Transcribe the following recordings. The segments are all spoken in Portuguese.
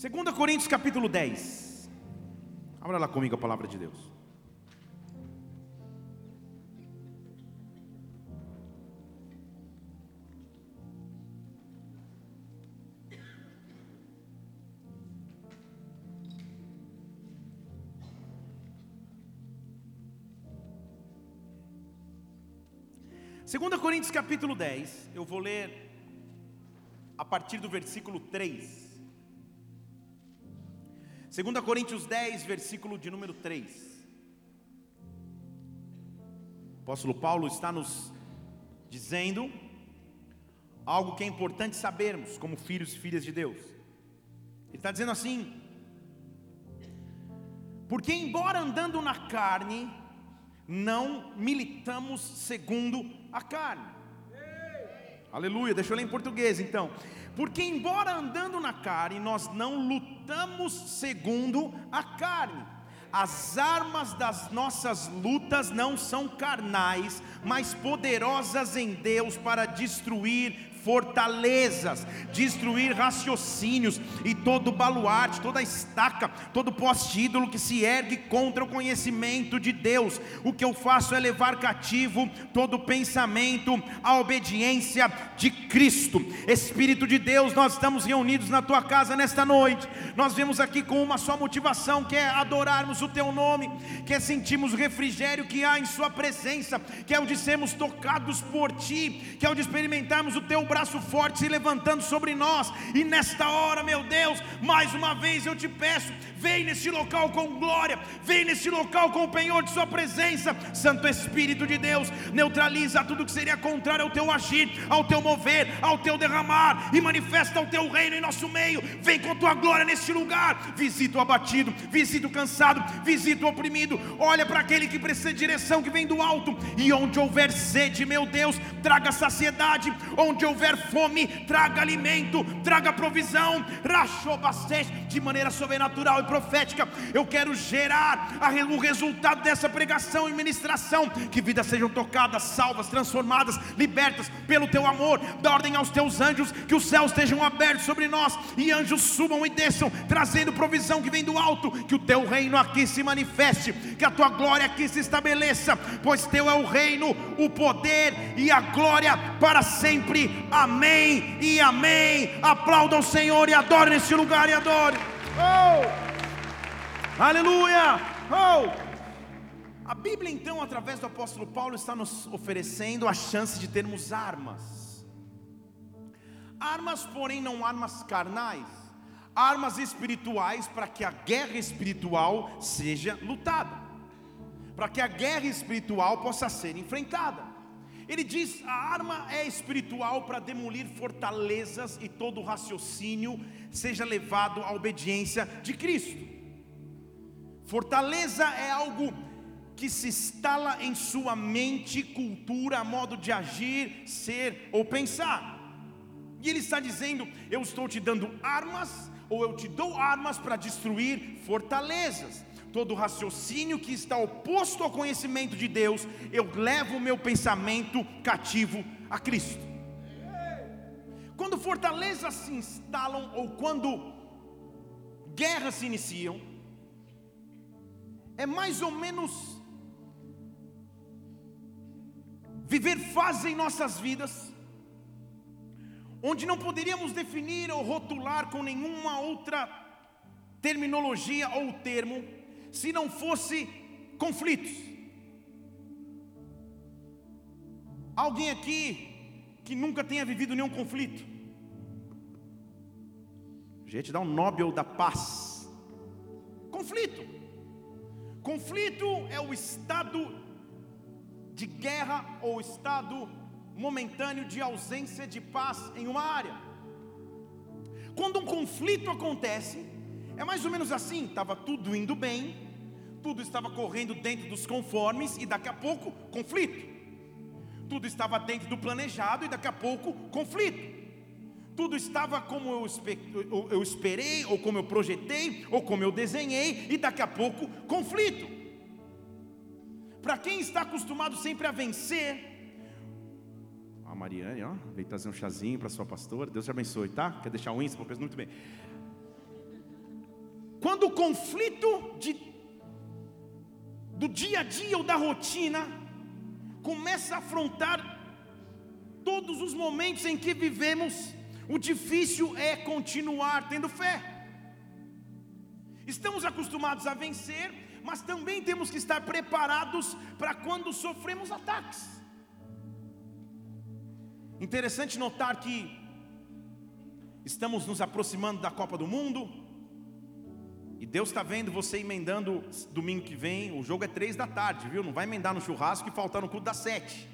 2 Coríntios capítulo 10. Abra lá comigo a palavra de Deus. Segunda Coríntios capítulo 10, eu vou ler a partir do versículo 3. 2 Coríntios 10, versículo de número 3. O apóstolo Paulo está nos dizendo algo que é importante sabermos como filhos e filhas de Deus. Ele está dizendo assim: porque embora andando na carne, não militamos segundo a carne. Aleluia, deixa eu ler em português então. Porque, embora andando na carne, nós não lutamos segundo a carne. As armas das nossas lutas não são carnais, mas poderosas em Deus para destruir fortalezas, destruir raciocínios e todo baluarte, toda estaca, todo poste ídolo que se ergue contra o conhecimento de Deus. O que eu faço é levar cativo todo pensamento à obediência de Cristo. Espírito de Deus, nós estamos reunidos na tua casa nesta noite. Nós vemos aqui com uma só motivação, que é adorarmos o teu nome, que é sentirmos o refrigério que há em sua presença, que é o de sermos tocados por ti, que é o de experimentarmos o teu braço forte se levantando sobre nós. E nesta hora, meu Deus, mais uma vez eu te peço, vem nesse local com glória, vem nesse local com o penhor de Sua presença, Santo Espírito de Deus, neutraliza tudo que seria contrário ao teu agir, ao teu mover, ao teu derramar, e manifesta o teu reino em nosso meio. Vem com tua glória neste lugar, visita o abatido, visita o cansado, visita o oprimido, olha para aquele que precisa de direção que vem do alto, e onde houver sede, meu Deus, traga saciedade, onde houver fome, traga alimento, traga provisão, rachobastece de maneira sobrenatural profética. Eu quero gerar o resultado dessa pregação e ministração, que vidas sejam tocadas, salvas, transformadas, libertas pelo teu amor. Dá ordem aos teus anjos, que os céus estejam abertos sobre nós, e anjos subam e desçam, trazendo provisão que vem do alto, que o teu reino aqui se manifeste, que a tua glória aqui se estabeleça, pois teu é o reino, o poder e a glória para sempre. Amém e amém. Aplaudam o Senhor e adorem nesse lugar e adore. Oh! Aleluia! Oh! A Bíblia, então, através do apóstolo Paulo, está nos oferecendo a chance de termos armas. Armas, porém, não armas carnais, armas espirituais para que a guerra espiritual seja lutada, para que a guerra espiritual possa ser enfrentada. Ele diz: a arma é espiritual para demolir fortalezas e todo raciocínio seja levado à obediência de Cristo. Fortaleza é algo que se instala em sua mente, cultura, modo de agir, ser ou pensar. E ele está dizendo: Eu estou te dando armas, ou eu te dou armas para destruir fortalezas todo raciocínio que está oposto ao conhecimento de Deus, eu levo o meu pensamento cativo a Cristo. Quando fortalezas se instalam ou quando guerras se iniciam, é mais ou menos viver fase em nossas vidas, onde não poderíamos definir ou rotular com nenhuma outra terminologia ou termo, se não fosse conflitos. Alguém aqui que nunca tenha vivido nenhum conflito? Gente, dá um Nobel da paz. Conflito. Conflito é o estado de guerra ou estado momentâneo de ausência de paz em uma área. Quando um conflito acontece, é mais ou menos assim: estava tudo indo bem, tudo estava correndo dentro dos conformes, e daqui a pouco, conflito. Tudo estava dentro do planejado, e daqui a pouco, conflito. Tudo estava como eu esperei, ou como eu projetei, ou como eu desenhei, e daqui a pouco, conflito. Para quem está acostumado sempre a vencer, a Mariane, ó, veio trazer um chazinho para sua pastora. Deus te abençoe, tá? Quer deixar um índice para muito bem. quando o conflito de, do dia a dia ou da rotina começa a afrontar todos os momentos em que vivemos, o difícil é continuar tendo fé. Estamos acostumados a vencer, mas também temos que estar preparados para quando sofremos ataques. Interessante notar que estamos nos aproximando da Copa do Mundo, e Deus está vendo você emendando domingo que vem, o jogo é três da tarde, viu? Não vai emendar no churrasco e faltar no culto das sete.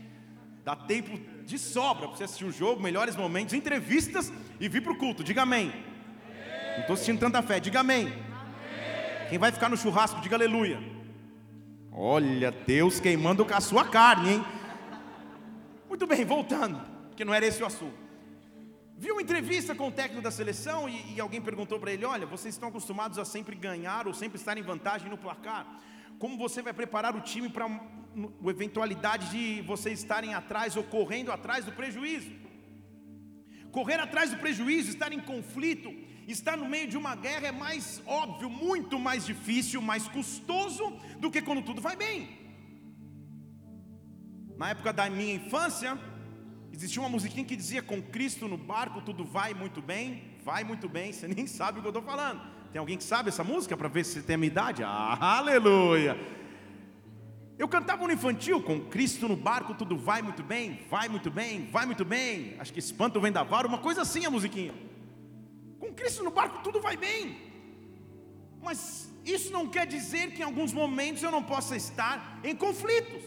Dá tempo de sobra para você assistir o jogo, melhores momentos, entrevistas e vir para o culto. Diga amém. Não estou sentindo tanta fé, diga amém. Quem vai ficar no churrasco, diga aleluia. Olha, Deus queimando com a sua carne, hein? Muito bem, voltando, porque não era esse o assunto. Vi uma entrevista com o técnico da seleção e, e alguém perguntou para ele: Olha, vocês estão acostumados a sempre ganhar ou sempre estar em vantagem no placar. Como você vai preparar o time para a eventualidade de vocês estarem atrás ou correndo atrás do prejuízo? Correr atrás do prejuízo, estar em conflito, estar no meio de uma guerra é mais óbvio, muito mais difícil, mais custoso do que quando tudo vai bem. Na época da minha infância, existia uma musiquinha que dizia: Com Cristo no barco tudo vai muito bem, vai muito bem, você nem sabe o que eu estou falando. Tem alguém que sabe essa música para ver se tem a minha idade? Ah, aleluia! Eu cantava no infantil, com Cristo no barco tudo vai muito bem, vai muito bem, vai muito bem. Acho que espanta o vendaval, uma coisa assim a musiquinha. Com Cristo no barco tudo vai bem. Mas isso não quer dizer que em alguns momentos eu não possa estar em conflitos.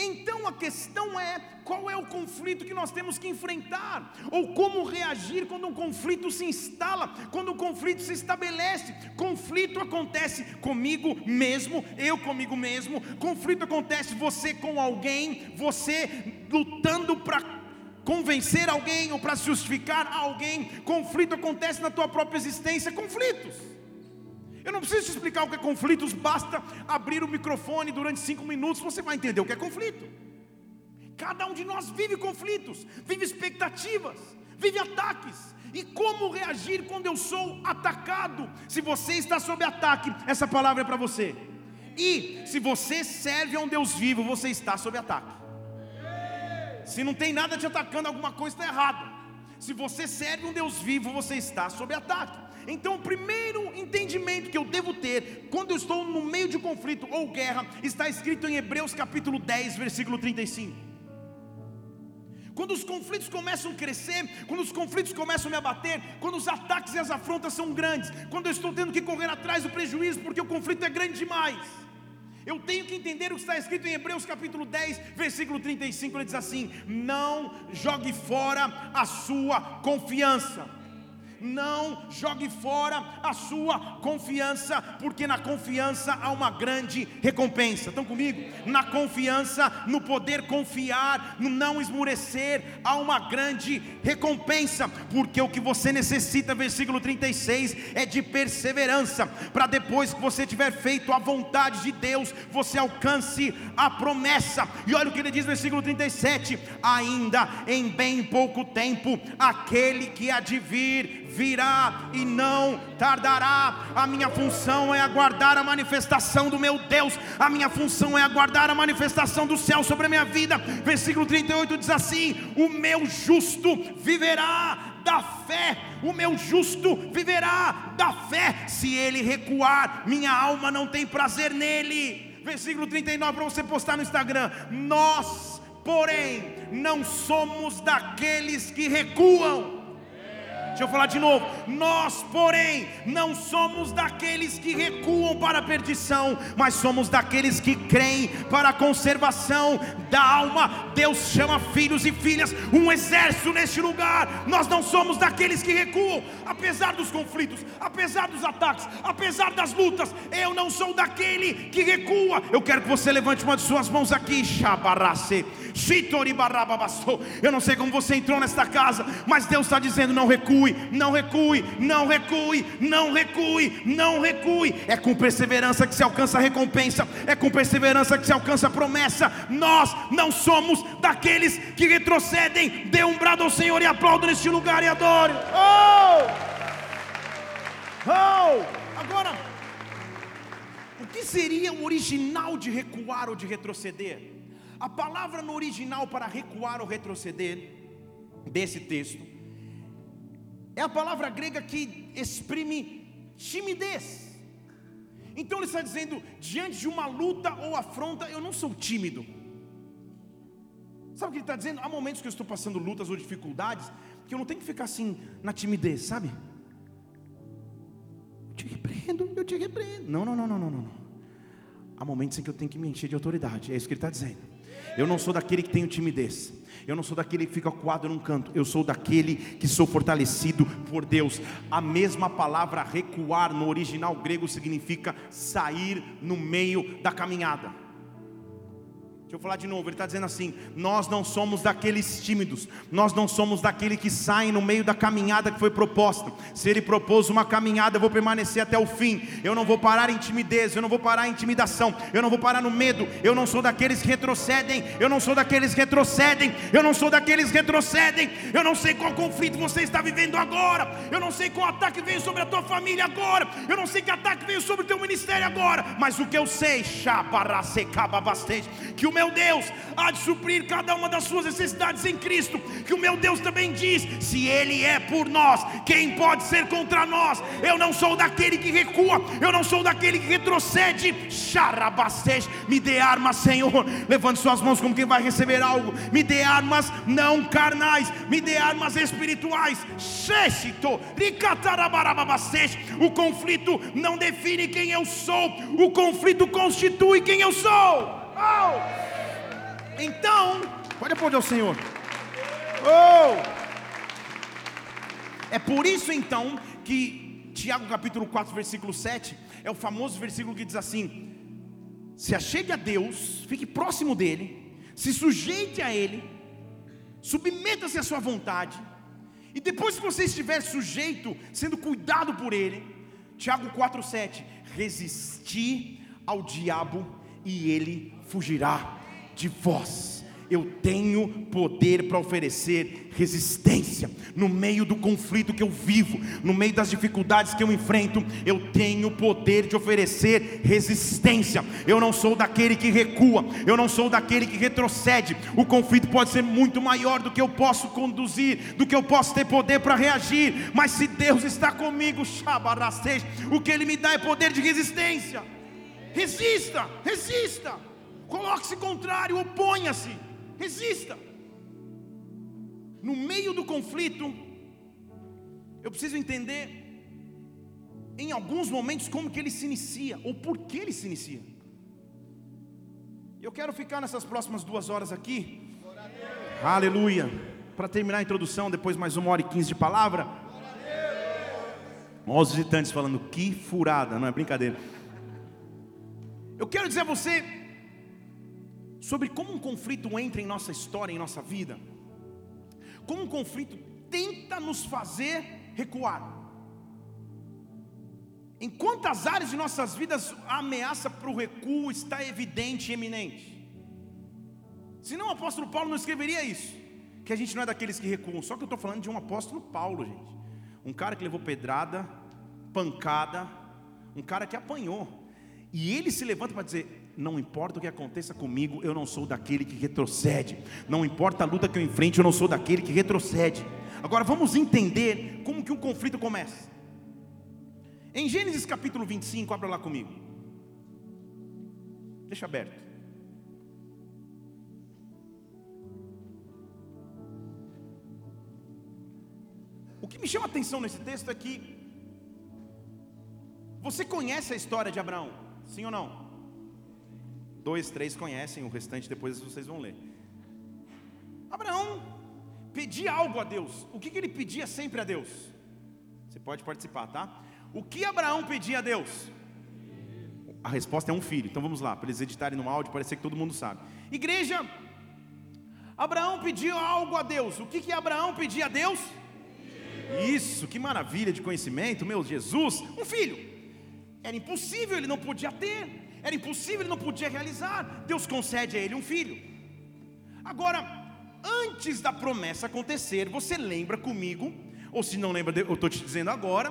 Então a questão é qual é o conflito que nós temos que enfrentar, ou como reagir quando um conflito se instala, quando o um conflito se estabelece. Conflito acontece comigo mesmo, eu comigo mesmo, conflito acontece você com alguém, você lutando para convencer alguém ou para justificar alguém. Conflito acontece na tua própria existência, conflitos. Eu não preciso te explicar o que é conflitos, basta abrir o microfone durante cinco minutos, você vai entender o que é conflito. Cada um de nós vive conflitos, vive expectativas, vive ataques. E como reagir quando eu sou atacado? Se você está sob ataque, essa palavra é para você. E se você serve a um Deus vivo, você está sob ataque. Se não tem nada te atacando, alguma coisa está errada. Se você serve um Deus vivo, você está sob ataque. Então, o primeiro entendimento que eu devo ter quando eu estou no meio de conflito ou guerra está escrito em Hebreus capítulo 10, versículo 35. Quando os conflitos começam a crescer, quando os conflitos começam a me abater, quando os ataques e as afrontas são grandes, quando eu estou tendo que correr atrás do prejuízo porque o conflito é grande demais eu tenho que entender o que está escrito em Hebreus capítulo 10, versículo 35. Ele diz assim: Não jogue fora a sua confiança não jogue fora a sua confiança, porque na confiança há uma grande recompensa. Estão comigo? Na confiança, no poder confiar, no não esmurecer, há uma grande recompensa, porque o que você necessita, versículo 36, é de perseverança, para depois que você tiver feito a vontade de Deus, você alcance a promessa. E olha o que ele diz, versículo 37: ainda em bem pouco tempo, aquele que há de vir virá e não tardará. A minha função é aguardar a manifestação do meu Deus, a minha função é aguardar a manifestação do céu sobre a minha vida. Versículo 38 diz assim: O meu justo viverá da fé, o meu justo viverá da fé. Se ele recuar, minha alma não tem prazer nele. Versículo 39 para você postar no Instagram. Nós, porém, não somos daqueles que recuam Deixa eu falar de novo. Nós, porém, não somos daqueles que recuam para a perdição, mas somos daqueles que creem para a conservação da alma. Deus chama filhos e filhas, um exército neste lugar. Nós não somos daqueles que recuam, apesar dos conflitos, apesar dos ataques, apesar das lutas. Eu não sou daquele que recua. Eu quero que você levante uma de suas mãos aqui, Shabarace. Eu não sei como você entrou nesta casa, mas Deus está dizendo: não recue, não recue, não recue, não recue, não recue. É com perseverança que se alcança a recompensa, é com perseverança que se alcança a promessa. Nós não somos daqueles que retrocedem. Dê um brado ao Senhor e aplauda neste lugar e adore. Oh! Oh! Agora, o que seria o original de recuar ou de retroceder? A palavra no original para recuar ou retroceder, desse texto, é a palavra grega que exprime timidez. Então ele está dizendo: diante de uma luta ou afronta, eu não sou tímido. Sabe o que ele está dizendo? Há momentos que eu estou passando lutas ou dificuldades, que eu não tenho que ficar assim na timidez, sabe? Eu te repreendo, eu te repreendo. Não, não, não, não, não, não. Há momentos em que eu tenho que me encher de autoridade. É isso que ele está dizendo. Eu não sou daquele que tem timidez. Eu não sou daquele que fica coado num canto. Eu sou daquele que sou fortalecido por Deus. A mesma palavra recuar no original grego significa sair no meio da caminhada. Deixa eu falar de novo, ele está dizendo assim: nós não somos daqueles tímidos, nós não somos daquele que saem no meio da caminhada que foi proposta. Se ele propôs uma caminhada, eu vou permanecer até o fim. Eu não vou parar em timidez, eu não vou parar em intimidação, eu não vou parar no medo. Eu não sou daqueles que retrocedem, eu não sou daqueles que retrocedem, eu não sou daqueles que retrocedem. Eu não sei qual conflito você está vivendo agora, eu não sei qual ataque veio sobre a tua família agora, eu não sei que ataque veio sobre o teu ministério agora, mas o que eu sei, que o meu Deus há de suprir cada uma das suas necessidades em Cristo. Que o meu Deus também diz: se Ele é por nós, quem pode ser contra nós? Eu não sou daquele que recua, eu não sou daquele que retrocede. Xarabastej, me dê armas, Senhor. Levante suas mãos como quem vai receber algo. Me dê armas não carnais, me dê armas espirituais. Sheshito, o conflito não define quem eu sou, o conflito constitui quem eu sou. Oh! Então, pode aplaudir ao Senhor. Oh! É por isso então que Tiago capítulo 4, versículo 7 é o famoso versículo que diz assim: Se achegue a Deus, fique próximo dele, se sujeite a ele, submeta-se à sua vontade, e depois que você estiver sujeito, sendo cuidado por ele, Tiago 4,7: resistir ao diabo e ele fugirá de vós. Eu tenho poder para oferecer resistência no meio do conflito que eu vivo, no meio das dificuldades que eu enfrento. Eu tenho poder de oferecer resistência. Eu não sou daquele que recua, eu não sou daquele que retrocede. O conflito pode ser muito maior do que eu posso conduzir, do que eu posso ter poder para reagir. Mas se Deus está comigo, o que Ele me dá é poder de resistência. Resista, resista. Coloque-se contrário, oponha-se, resista. No meio do conflito, eu preciso entender em alguns momentos como que ele se inicia ou por que ele se inicia. Eu quero ficar nessas próximas duas horas aqui. Aleluia. Para terminar a introdução, depois mais uma hora e quinze de palavra. Olha os visitantes falando, que furada, não é brincadeira. Eu quero dizer a você sobre como um conflito entra em nossa história, em nossa vida. Como um conflito tenta nos fazer recuar. Em quantas áreas de nossas vidas a ameaça para o recuo está evidente e eminente? Senão o apóstolo Paulo não escreveria isso, que a gente não é daqueles que recuam, só que eu estou falando de um apóstolo Paulo, gente. Um cara que levou pedrada, pancada, um cara que apanhou. E ele se levanta para dizer: não importa o que aconteça comigo, eu não sou daquele que retrocede. Não importa a luta que eu enfrente, eu não sou daquele que retrocede. Agora vamos entender como que um conflito começa. Em Gênesis capítulo 25, abra lá comigo. Deixa aberto. O que me chama a atenção nesse texto é que você conhece a história de Abraão, sim ou não? Dois, três conhecem, o restante depois vocês vão ler. Abraão pedia algo a Deus. O que, que ele pedia sempre a Deus? Você pode participar, tá? O que Abraão pedia a Deus? A resposta é um filho. Então vamos lá, para eles editarem no áudio, parecer que todo mundo sabe. Igreja, Abraão pediu algo a Deus. O que, que Abraão pedia a Deus? Isso, que maravilha de conhecimento, meu Jesus, um filho. Era impossível, ele não podia ter era impossível, ele não podia realizar. Deus concede a ele um filho. Agora, antes da promessa acontecer, você lembra comigo, ou se não lembra, eu estou te dizendo agora,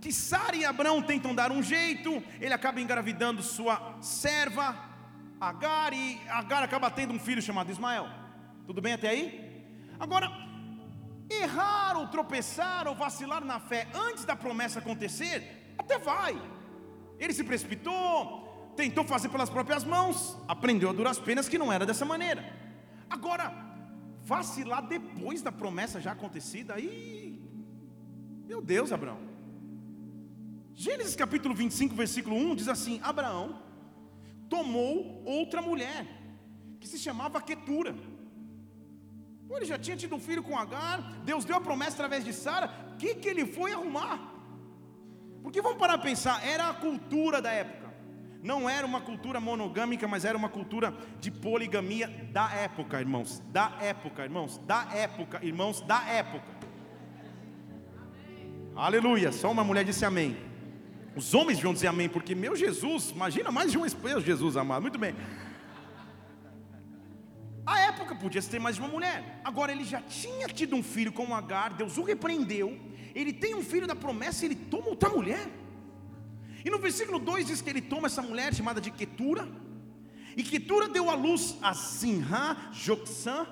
que Sara e Abraão tentam dar um jeito, ele acaba engravidando sua serva, Agar, e Agar acaba tendo um filho chamado Ismael. Tudo bem até aí? Agora, errar ou tropeçar ou vacilar na fé antes da promessa acontecer, até vai. Ele se precipitou, tentou fazer pelas próprias mãos, aprendeu a duras penas que não era dessa maneira. Agora, vacilar depois da promessa já acontecida, aí, meu Deus, Abraão. Gênesis capítulo 25, versículo 1 diz assim: Abraão tomou outra mulher, que se chamava Quetura. Ele já tinha tido um filho com Agar, Deus deu a promessa através de Sara, o que, que ele foi arrumar? Porque vamos parar a pensar, era a cultura da época, não era uma cultura monogâmica, mas era uma cultura de poligamia da época, irmãos, da época, irmãos, da época, irmãos, da época. Aleluia, só uma mulher disse amém. Os homens vão dizer amém, porque meu Jesus, imagina mais de um espelho, Jesus amado, muito bem. A época podia ter mais de uma mulher. Agora ele já tinha tido um filho com Agar, Deus o repreendeu. Ele tem um filho da promessa ele toma outra mulher. E no versículo 2 diz que ele toma essa mulher chamada de Ketura. E Ketura deu à luz a Sinha, Joksã.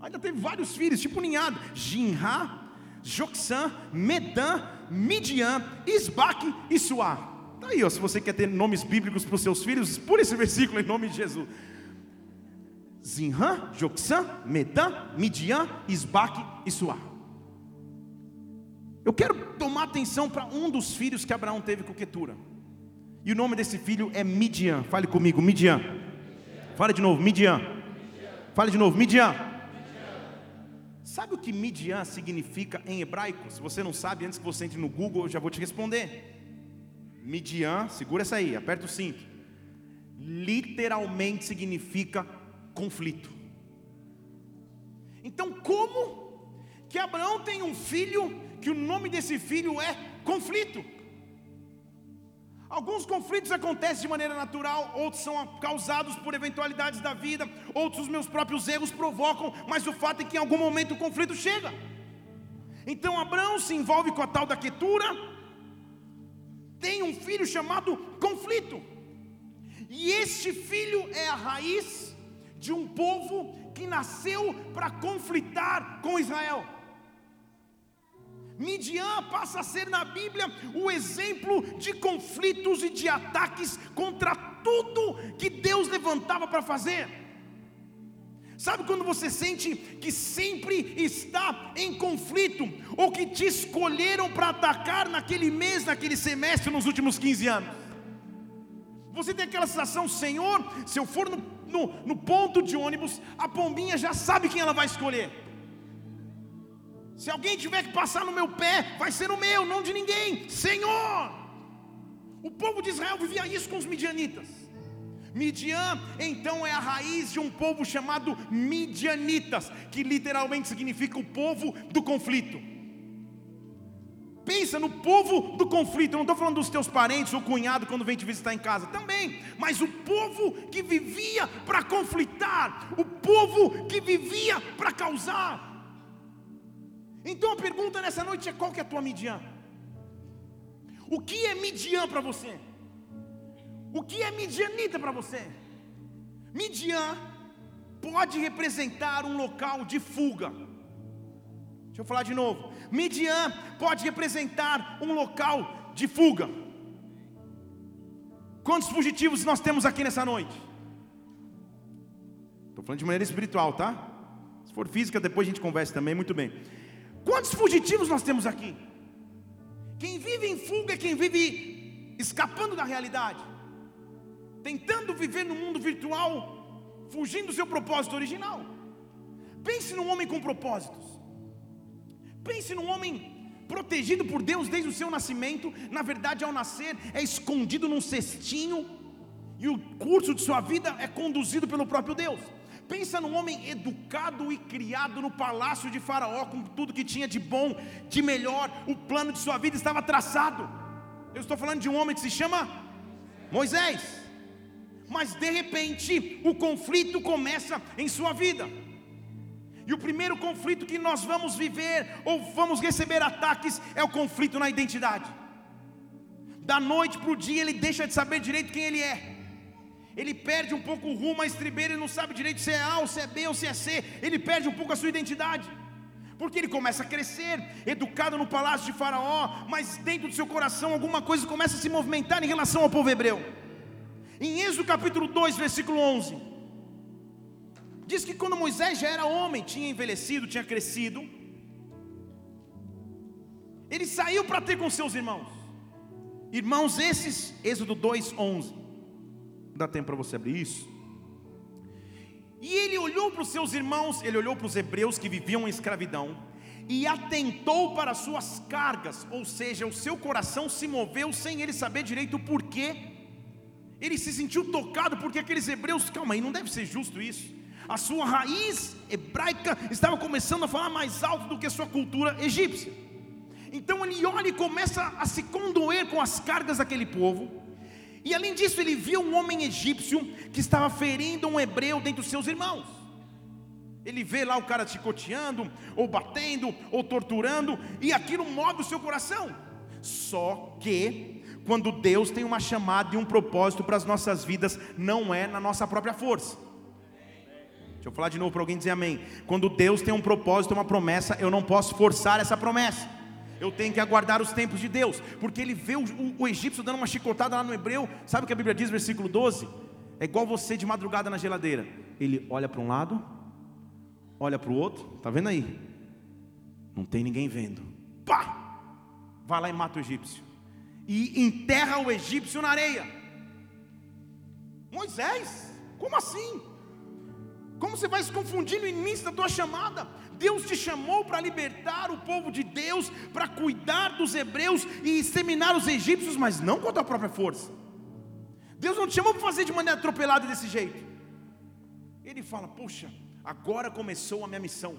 Ainda teve vários filhos, tipo ninhado. Jinha, Joksã, Medã, Midian, Isbaque e Suá. Está aí, ó, se você quer ter nomes bíblicos para os seus filhos, por esse versículo em nome de Jesus. Zinhã, Joksã, Medã, Midian, Isbaque e Suá. Eu quero tomar atenção para um dos filhos que Abraão teve com Ketura. E o nome desse filho é Midian. Fale comigo, Midian. Fale de novo, Midian. Fale de novo, Midian. Sabe o que Midian significa em hebraico? Se você não sabe, antes que você entre no Google, eu já vou te responder. Midian, segura essa aí, aperta o cinto. Literalmente significa conflito. Então, como que Abraão tem um filho que o nome desse filho é conflito? Alguns conflitos acontecem de maneira natural, outros são causados por eventualidades da vida, outros os meus próprios erros provocam, mas o fato é que em algum momento o conflito chega. Então Abraão se envolve com a tal da quietura, tem um filho chamado conflito, e este filho é a raiz de um povo que nasceu para conflitar com Israel. Midian passa a ser na Bíblia o exemplo de conflitos e de ataques contra tudo que Deus levantava para fazer. Sabe quando você sente que sempre está em conflito, ou que te escolheram para atacar naquele mês, naquele semestre, nos últimos 15 anos? Você tem aquela sensação, Senhor, se eu for no, no, no ponto de ônibus, a pombinha já sabe quem ela vai escolher. Se alguém tiver que passar no meu pé, vai ser o meu, não de ninguém. Senhor! O povo de Israel vivia isso com os midianitas. Midian, então, é a raiz de um povo chamado midianitas, que literalmente significa o povo do conflito. Pensa no povo do conflito, eu não estou falando dos teus parentes ou cunhado quando vem te visitar em casa, também, mas o povo que vivia para conflitar, o povo que vivia para causar. Então a pergunta nessa noite é: qual que é a tua Midian? O que é Midian para você? O que é Midianita para você? Midian pode representar um local de fuga. Deixa eu falar de novo. Midian pode representar um local de fuga. Quantos fugitivos nós temos aqui nessa noite? Estou falando de maneira espiritual, tá? Se for física, depois a gente conversa também, muito bem. Quantos fugitivos nós temos aqui? Quem vive em fuga é quem vive escapando da realidade, tentando viver no mundo virtual, fugindo do seu propósito original. Pense num homem com propósitos. Pense num homem protegido por Deus desde o seu nascimento. Na verdade, ao nascer, é escondido num cestinho, e o curso de sua vida é conduzido pelo próprio Deus. Pensa num homem educado e criado no palácio de Faraó, com tudo que tinha de bom, de melhor, o plano de sua vida estava traçado. Eu estou falando de um homem que se chama Moisés. Mas de repente, o conflito começa em sua vida. E o primeiro conflito que nós vamos viver, ou vamos receber ataques, é o conflito na identidade. da noite para o dia ele deixa de saber direito quem ele é. Ele perde um pouco o rumo a estribeira, ele não sabe direito se é A, ou se é B, ou se é C. Ele perde um pouco a sua identidade. Porque ele começa a crescer, educado no palácio de Faraó, mas dentro do seu coração alguma coisa começa a se movimentar em relação ao povo hebreu. Em Êxodo capítulo 2, versículo 11, diz que quando Moisés já era homem, tinha envelhecido, tinha crescido, ele saiu para ter com seus irmãos. Irmãos, esses, Êxodo 2, 11. Dá tempo para você abrir isso? E ele olhou para os seus irmãos, ele olhou para os hebreus que viviam em escravidão, e atentou para as suas cargas, ou seja, o seu coração se moveu sem ele saber direito o porquê. Ele se sentiu tocado porque aqueles hebreus, calma aí, não deve ser justo isso. A sua raiz hebraica estava começando a falar mais alto do que a sua cultura egípcia. Então ele olha e começa a se condoer com as cargas daquele povo. E além disso, ele viu um homem egípcio que estava ferindo um hebreu dentre os seus irmãos. Ele vê lá o cara chicoteando, ou batendo, ou torturando, e aquilo move o seu coração. Só que, quando Deus tem uma chamada e um propósito para as nossas vidas, não é na nossa própria força. Deixa eu falar de novo para alguém dizer amém. Quando Deus tem um propósito, uma promessa, eu não posso forçar essa promessa eu tenho que aguardar os tempos de Deus, porque ele vê o, o, o, egípcio dando uma chicotada lá no hebreu, sabe o que a Bíblia diz, versículo 12? É igual você de madrugada na geladeira, ele olha para um lado, olha para o outro, tá vendo aí? Não tem ninguém vendo, pá, vai lá e mata o egípcio, e enterra o egípcio na areia. Moisés, como assim? Como você vai se confundir no início da tua chamada? Deus te chamou para libertar o povo de Deus, para cuidar dos hebreus e exterminar os egípcios, mas não com a tua própria força. Deus não te chamou para fazer de maneira atropelada desse jeito. Ele fala: Poxa, agora começou a minha missão.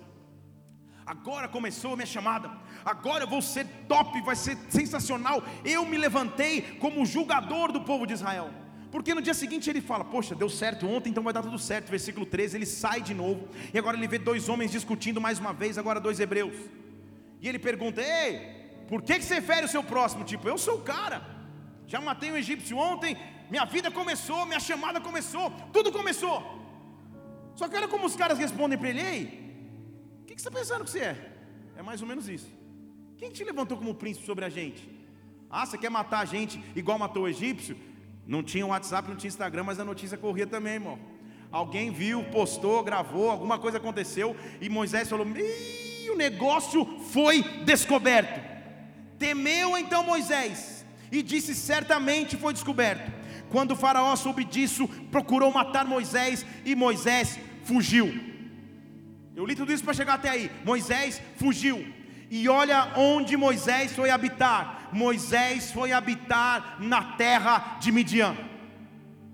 Agora começou a minha chamada. Agora eu vou ser top, vai ser sensacional. Eu me levantei como julgador do povo de Israel. Porque no dia seguinte ele fala: Poxa, deu certo ontem, então vai dar tudo certo. Versículo 13, ele sai de novo. E agora ele vê dois homens discutindo mais uma vez, agora dois hebreus. E ele pergunta: Ei, por que, que você fere o seu próximo? Tipo, eu sou o cara. Já matei um egípcio ontem, minha vida começou, minha chamada começou, tudo começou. Só que olha como os caras respondem para ele: Ei, o que, que você está pensando que você é? É mais ou menos isso. Quem te levantou como príncipe sobre a gente? Ah, você quer matar a gente igual matou o egípcio? Não tinha WhatsApp, não tinha Instagram, mas a notícia corria também, irmão. Alguém viu, postou, gravou, alguma coisa aconteceu e Moisés falou: Ih, o negócio foi descoberto. Temeu então Moisés e disse: Certamente foi descoberto. Quando o Faraó soube disso, procurou matar Moisés e Moisés fugiu. Eu li tudo isso para chegar até aí. Moisés fugiu. E olha onde Moisés foi habitar. Moisés foi habitar na terra de Midian.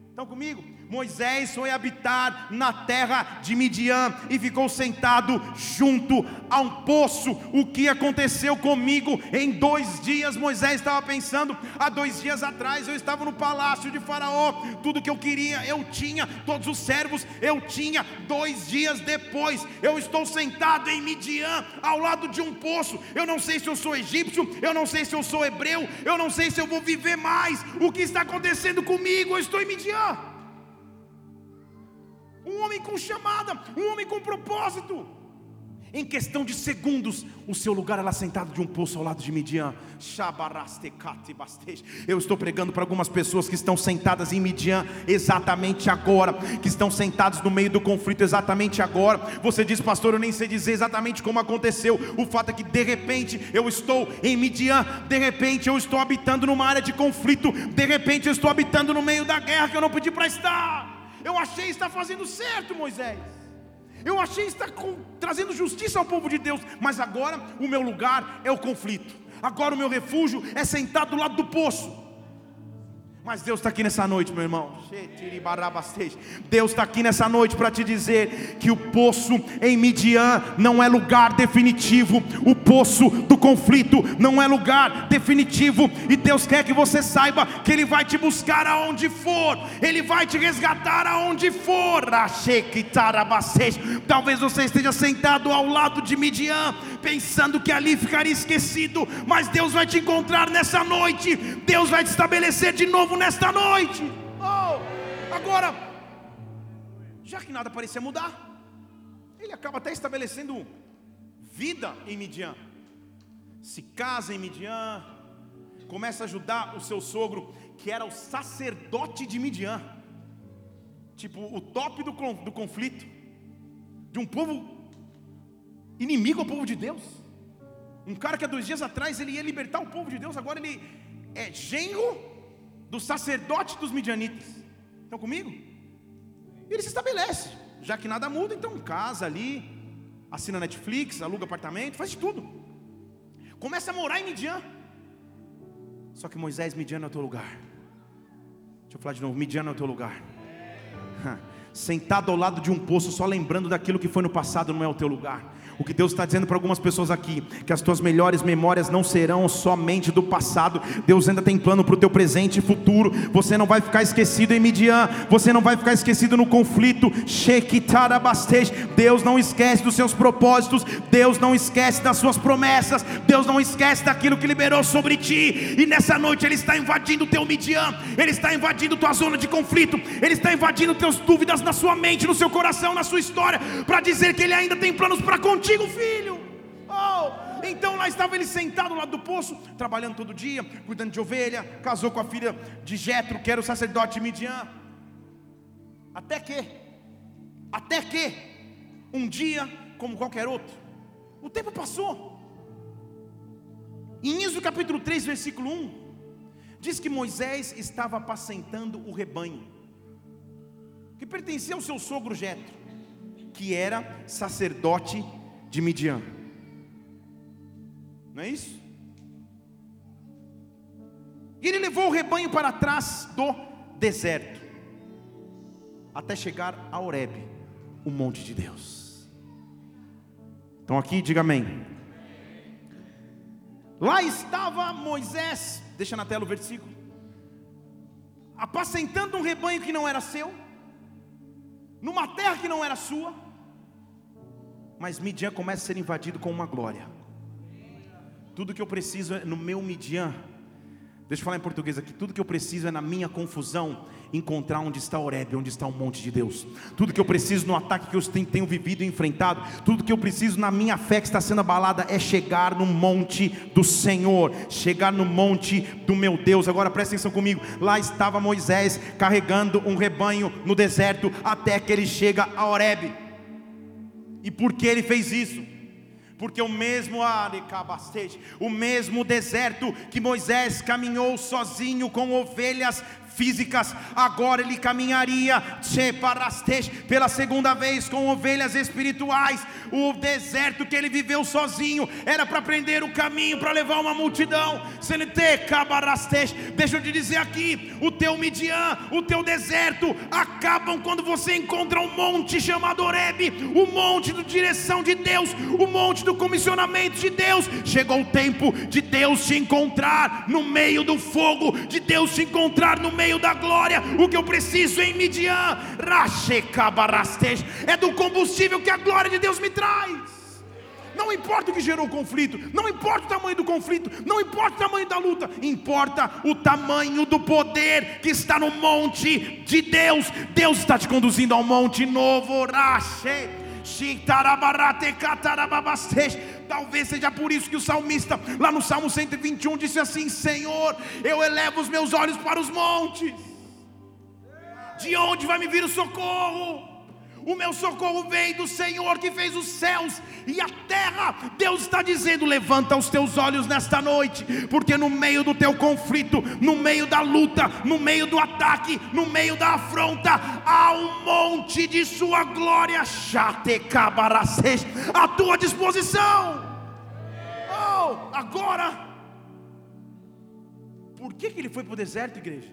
Estão comigo? Moisés foi habitar na terra de Midian e ficou sentado junto a um poço. O que aconteceu comigo em dois dias? Moisés estava pensando, há dois dias atrás eu estava no palácio de Faraó, tudo que eu queria eu tinha, todos os servos eu tinha. Dois dias depois eu estou sentado em Midian, ao lado de um poço. Eu não sei se eu sou egípcio, eu não sei se eu sou hebreu, eu não sei se eu vou viver mais. O que está acontecendo comigo? Eu estou em Midian um homem com chamada, um homem com propósito. Em questão de segundos, o seu lugar era sentado de um poço ao lado de Midian. Eu estou pregando para algumas pessoas que estão sentadas em Midian exatamente agora, que estão sentados no meio do conflito exatamente agora. Você diz, pastor, eu nem sei dizer exatamente como aconteceu. O fato é que de repente eu estou em Midian, de repente eu estou habitando numa área de conflito, de repente eu estou habitando no meio da guerra que eu não pedi para estar. Eu achei estar fazendo certo, Moisés. Eu achei estar com, trazendo justiça ao povo de Deus, mas agora o meu lugar é o conflito. Agora o meu refúgio é sentado do lado do poço. Mas Deus está aqui nessa noite, meu irmão. Deus está aqui nessa noite para te dizer que o poço em Midian não é lugar definitivo. O poço do conflito não é lugar definitivo. E Deus quer que você saiba que Ele vai te buscar aonde for. Ele vai te resgatar aonde for. Talvez você esteja sentado ao lado de Midian. pensando que ali ficaria esquecido, mas Deus vai te encontrar nessa noite, Deus vai te estabelecer de novo nesta noite. Oh, agora, já que nada parecia mudar, ele acaba até estabelecendo vida em Midian. Se casa em Midian, começa a ajudar o seu sogro, que era o sacerdote de Midian, tipo o top do, do conflito, de um povo inimigo ao povo de Deus. Um cara que há dois dias atrás ele ia libertar o povo de Deus, agora ele é genro do sacerdote dos midianitas. Estão comigo? Ele se estabelece, já que nada muda, então casa ali, assina Netflix, aluga apartamento, faz de tudo. Começa a morar em Midian. Só que Moisés, Midian é o teu lugar. Deixa eu falar de novo, Midian é o teu lugar. Sentado ao lado de um poço, só lembrando daquilo que foi no passado, não é o teu lugar. O que Deus está dizendo para algumas pessoas aqui, que as tuas melhores memórias não serão somente do passado. Deus ainda tem plano para o teu presente e futuro. Você não vai ficar esquecido em Midian, você não vai ficar esquecido no conflito. Deus não esquece dos seus propósitos, Deus não esquece das suas promessas, Deus não esquece daquilo que liberou sobre ti. E nessa noite Ele está invadindo o teu Midian, Ele está invadindo tua zona de conflito, Ele está invadindo teus dúvidas na sua mente, no seu coração, na sua história, para dizer que Ele ainda tem planos para contigo contigo, filho. Oh, então lá estava ele sentado lá do poço, trabalhando todo dia, cuidando de ovelha, casou com a filha de Jetro, que era o sacerdote Midian. Até que, até que, um dia, como qualquer outro, o tempo passou. Em Êxodo capítulo 3, versículo 1, diz que Moisés estava apacentando o rebanho, que pertencia ao seu sogro Jetro, que era sacerdote de Midian. Não é isso? E ele levou o rebanho para trás do deserto, até chegar a Oreb, o monte de Deus. Então aqui, diga amém. Lá estava Moisés, deixa na tela o versículo, apacentando um rebanho que não era seu, numa terra que não era sua, mas Midian começa a ser invadido com uma glória. Tudo que eu preciso é no meu Midian. Deixa eu falar em português aqui. Tudo que eu preciso é na minha confusão encontrar onde está Oreb, onde está o monte de Deus. Tudo que eu preciso no ataque que eu tenho vivido e enfrentado, tudo que eu preciso na minha fé que está sendo abalada é chegar no monte do Senhor, chegar no monte do meu Deus. Agora presta atenção comigo. Lá estava Moisés carregando um rebanho no deserto até que ele chega a Oreb. E por que ele fez isso? Porque o mesmo o mesmo deserto que Moisés caminhou sozinho com ovelhas físicas, agora ele caminharia pela segunda vez com ovelhas espirituais. O deserto que ele viveu sozinho era para aprender o caminho para levar uma multidão. Deixa eu te dizer aqui: o teu Midian, o teu deserto acabam quando você encontra um monte chamado Oreb, o monte da direção de Deus, o monte do comissionamento de Deus. Chegou o tempo de Deus te encontrar no meio do fogo, de Deus te encontrar no meio da glória. O que eu preciso em Midian, é do combustível que a glória de Deus me traz. Não importa o que gerou o conflito, não importa o tamanho do conflito, não importa o tamanho da luta, importa o tamanho do poder que está no monte de Deus. Deus está te conduzindo ao monte novo. Talvez seja por isso que o salmista, lá no Salmo 121, disse assim: Senhor, eu elevo os meus olhos para os montes, de onde vai me vir o socorro? O meu socorro vem do Senhor que fez os céus e a terra. Deus está dizendo: levanta os teus olhos nesta noite, porque no meio do teu conflito, no meio da luta, no meio do ataque, no meio da afronta, há um monte de Sua glória, à tua disposição. Oh, agora, por que, que ele foi para o deserto, igreja?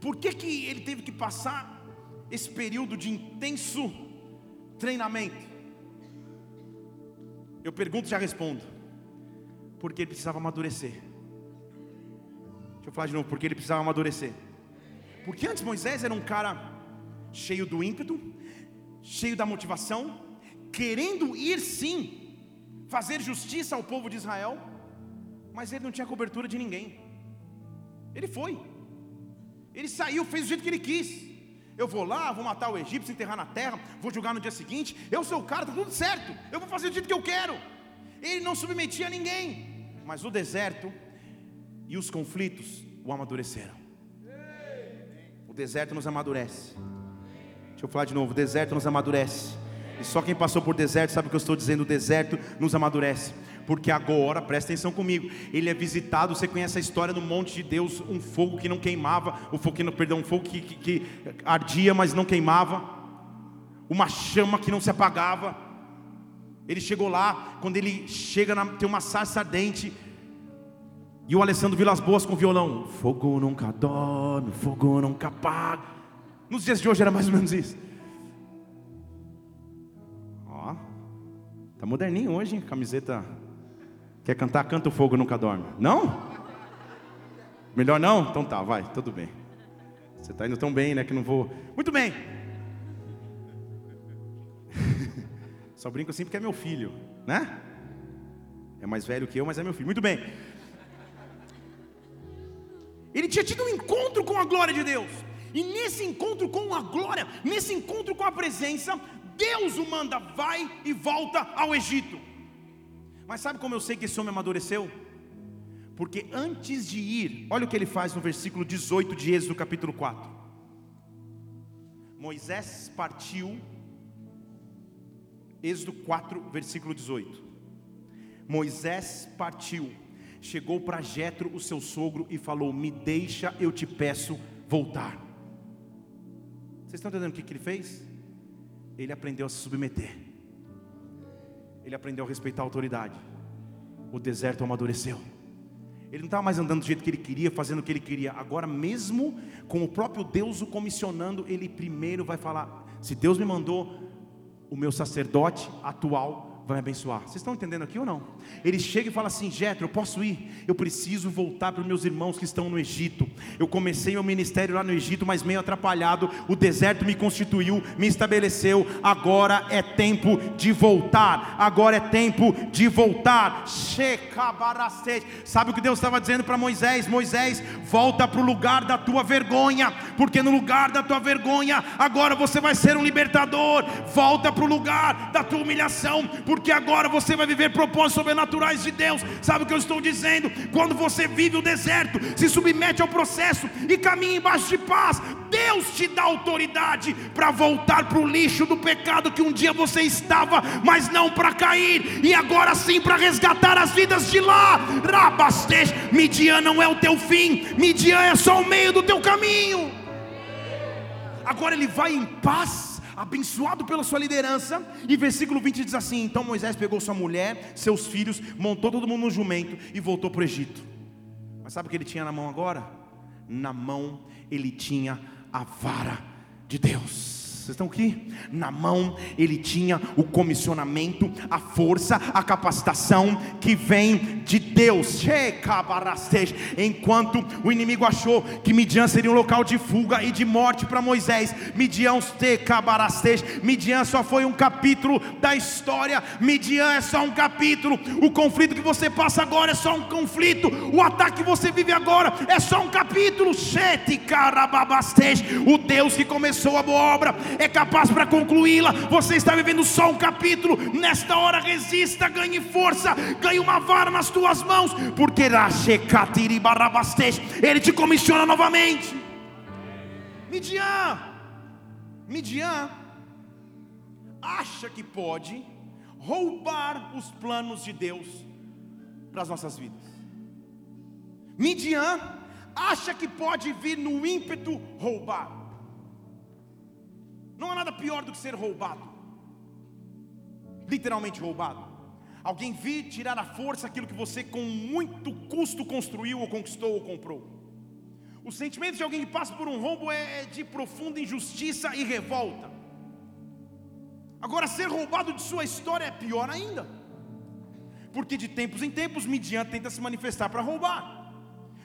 Por que, que ele teve que passar esse período de intenso treinamento? Eu pergunto e já respondo. Porque ele precisava amadurecer. Deixa eu falar de novo, porque ele precisava amadurecer. Porque antes Moisés era um cara cheio do ímpeto, cheio da motivação, querendo ir sim fazer justiça ao povo de Israel, mas ele não tinha cobertura de ninguém. Ele foi, ele saiu, fez do jeito que ele quis. Eu vou lá, vou matar o egípcio, enterrar na terra, vou julgar no dia seguinte. Eu sou o cara, está tudo certo. Eu vou fazer do jeito que eu quero. Ele não submetia a ninguém, mas o deserto e os conflitos o amadureceram. O deserto nos amadurece. Deixa eu falar de novo: o deserto nos amadurece. E só quem passou por deserto sabe o que eu estou dizendo: o deserto nos amadurece. Porque agora, presta atenção comigo, ele é visitado. Você conhece a história no monte de Deus: um fogo que não queimava, o fogo que não, perdão, um fogo que, que, que ardia, mas não queimava, uma chama que não se apagava. Ele chegou lá, quando ele chega, na, tem uma sarça ardente, e o Alessandro Vilas Boas com violão: Fogo nunca dorme, fogo nunca apaga. Nos dias de hoje era mais ou menos isso. Ó, tá moderninho hoje, hein? Camiseta. Quer cantar? Canta o fogo nunca dorme. Não? Melhor não? Então tá, vai, tudo bem. Você está indo tão bem, né? Que não vou. Muito bem. Só brinco assim porque é meu filho, né? É mais velho que eu, mas é meu filho. Muito bem. Ele tinha tido um encontro com a glória de Deus. E nesse encontro com a glória, nesse encontro com a presença, Deus o manda, vai e volta ao Egito. Mas sabe como eu sei que esse homem amadureceu? Porque antes de ir, olha o que ele faz no versículo 18 de Êxodo capítulo 4. Moisés partiu, Êxodo 4, versículo 18. Moisés partiu chegou para Jetro, o seu sogro, e falou: Me deixa, eu te peço voltar. Vocês estão entendendo o que, que ele fez? Ele aprendeu a se submeter, ele aprendeu a respeitar a autoridade. O deserto amadureceu. Ele não estava mais andando do jeito que ele queria, fazendo o que ele queria. Agora, mesmo com o próprio Deus o comissionando, ele primeiro vai falar: se Deus me mandou, o meu sacerdote atual vai abençoar. Vocês estão entendendo aqui ou não? Ele chega e fala assim: Jetro, eu posso ir? Eu preciso voltar para os meus irmãos que estão no Egito. Eu comecei meu ministério lá no Egito, mas meio atrapalhado. O deserto me constituiu, me estabeleceu. Agora é tempo de voltar. Agora é tempo de voltar. Sabe o que Deus estava dizendo para Moisés? Moisés, volta para o lugar da tua vergonha, porque no lugar da tua vergonha, agora você vai ser um libertador. Volta para o lugar da tua humilhação porque agora você vai viver propósitos sobrenaturais de Deus. Sabe o que eu estou dizendo? Quando você vive o deserto, se submete ao processo e caminha embaixo de paz, Deus te dá autoridade para voltar para o lixo do pecado que um dia você estava, mas não para cair, e agora sim para resgatar as vidas de lá. Rabastej, Midian não é o teu fim, Midian é só o meio do teu caminho. Agora ele vai em paz abençoado pela sua liderança. E versículo 20 diz assim: Então Moisés pegou sua mulher, seus filhos, montou todo mundo no jumento e voltou para o Egito. Mas sabe o que ele tinha na mão agora? Na mão ele tinha a vara de Deus. Vocês estão aqui? Na mão ele tinha o comissionamento, a força, a capacitação que vem de Deus. Enquanto o inimigo achou que Midian seria um local de fuga e de morte para Moisés, Midian só foi um capítulo da história. Midian é só um capítulo. O conflito que você passa agora é só um conflito. O ataque que você vive agora é só um capítulo. O Deus que começou a boa obra é capaz para concluí-la. Você está vivendo só um capítulo. Nesta hora, resista, ganhe força, ganhe uma vara nas tuas mãos, porque Ele te comissiona novamente. Midian, Midian acha que pode roubar os planos de Deus para as nossas vidas. Midian acha que pode vir no ímpeto roubar. Não há nada pior do que ser roubado. Literalmente roubado. Alguém vir tirar à força aquilo que você com muito custo construiu ou conquistou ou comprou. O sentimento de alguém que passa por um roubo é de profunda injustiça e revolta. Agora, ser roubado de sua história é pior ainda. Porque de tempos em tempos Midian tenta se manifestar para roubar.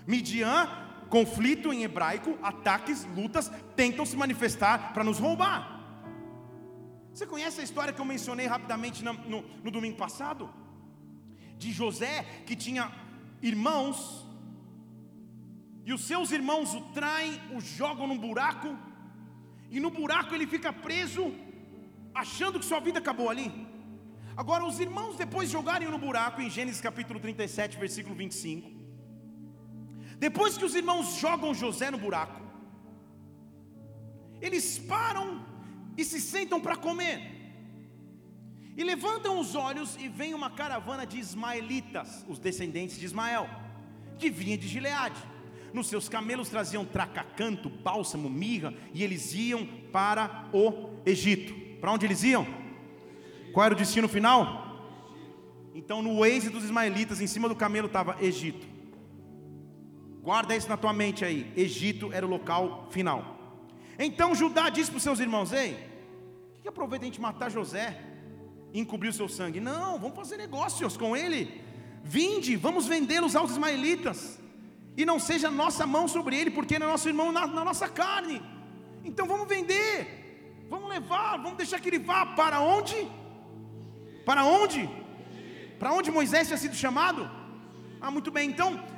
Midian Conflito em hebraico, ataques, lutas, tentam se manifestar para nos roubar. Você conhece a história que eu mencionei rapidamente no, no, no domingo passado? de José, que tinha irmãos, e os seus irmãos o traem, o jogam num buraco, e no buraco ele fica preso, achando que sua vida acabou ali. Agora, os irmãos, depois de jogarem no buraco, em Gênesis capítulo 37, versículo 25, depois que os irmãos jogam José no buraco, eles param e se sentam para comer. E levantam os olhos e vem uma caravana de ismaelitas, os descendentes de Ismael, que vinha de Gileade. Nos seus camelos traziam tracacanto, bálsamo, mirra, e eles iam para o Egito. Para onde eles iam? Qual era o destino final? Então, no Waze dos ismaelitas, em cima do camelo estava Egito. Guarda isso na tua mente aí. Egito era o local final. Então Judá disse para os seus irmãos: Ei, que, aproveita a gente matar José e encobrir o seu sangue? Não, vamos fazer negócios com ele. Vinde, vamos vendê-los aos ismaelitas. E não seja nossa mão sobre ele, porque ele é nosso irmão na, na nossa carne. Então vamos vender, vamos levar, vamos deixar que ele vá para onde? Para onde? Para onde Moisés tinha sido chamado? Ah, muito bem, então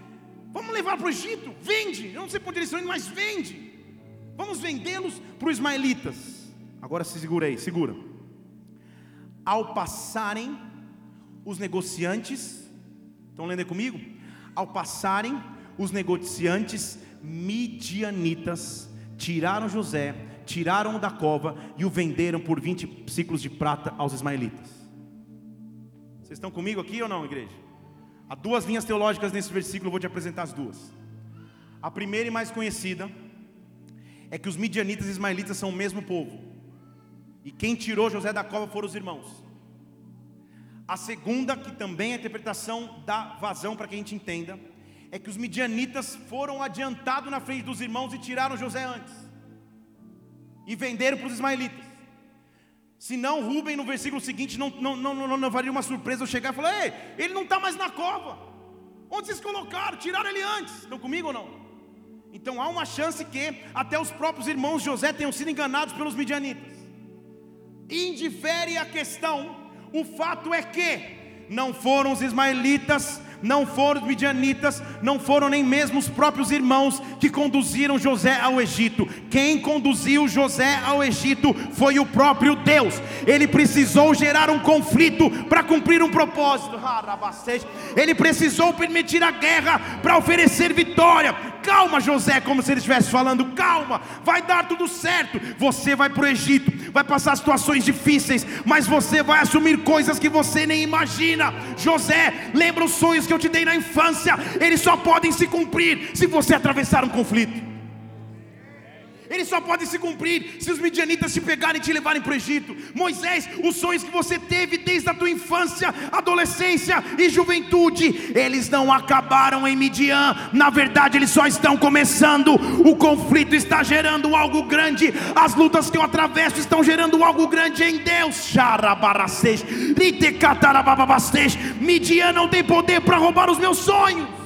vamos levar para o Egito, vende. Eu não sei para onde eles estão indo, mas vende. Vamos vendê-los para os ismaelitas. Agora se segura aí, segura. Ao passarem os negociantes, estão lendo aí comigo? Ao passarem os negociantes midianitas, tiraram José, tiraram-o da cova e o venderam por 20 ciclos de prata aos ismaelitas. Vocês estão comigo aqui ou não, igreja? Há duas linhas teológicas nesse versículo, eu vou te apresentar as duas. A primeira e mais conhecida é que os midianitas e ismaelitas são o mesmo povo. E quem tirou José da cova foram os irmãos. A segunda, que também é a interpretação da vazão para que a gente entenda, é que os midianitas foram adiantados na frente dos irmãos e tiraram José antes. E venderam para os ismaelitas. Senão, Rubem, no versículo seguinte, não, não, não, não, não faria uma surpresa eu chegar e falar: Ei, ele não está mais na cova. Onde vocês colocaram? Tiraram ele antes. Estão comigo ou não? Então há uma chance que até os próprios irmãos de José tenham sido enganados pelos midianitas. Indifere a questão, o fato é que não foram os ismaelitas não foram os midianitas, não foram nem mesmo os próprios irmãos que conduziram José ao Egito. Quem conduziu José ao Egito foi o próprio Deus. Ele precisou gerar um conflito para cumprir um propósito. Ele precisou permitir a guerra para oferecer vitória. Calma, José, como se ele estivesse falando, calma, vai dar tudo certo. Você vai para o Egito, vai passar situações difíceis, mas você vai assumir coisas que você nem imagina. José, lembra os sonhos que eu te dei na infância, eles só podem se cumprir se você atravessar um conflito. Eles só podem se cumprir se os midianitas te pegarem e te levarem para o Egito. Moisés, os sonhos que você teve desde a tua infância, adolescência e juventude, eles não acabaram em Midian. Na verdade, eles só estão começando. O conflito está gerando algo grande. As lutas que eu atravesso estão gerando algo grande em Deus. Midian não tem poder para roubar os meus sonhos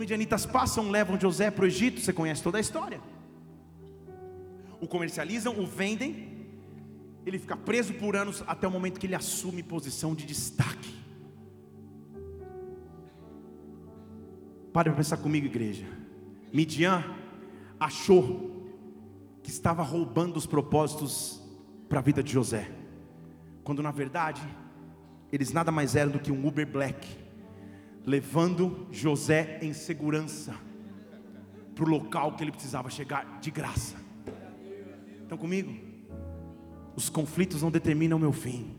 midianitas passam, levam José para o Egito, você conhece toda a história. O comercializam, o vendem, ele fica preso por anos até o momento que ele assume posição de destaque. Pare para pensar comigo, igreja. Midian achou que estava roubando os propósitos para a vida de José, quando na verdade eles nada mais eram do que um Uber Black levando José em segurança para o local que ele precisava chegar de graça. Estão comigo? Os conflitos não determinam o meu fim,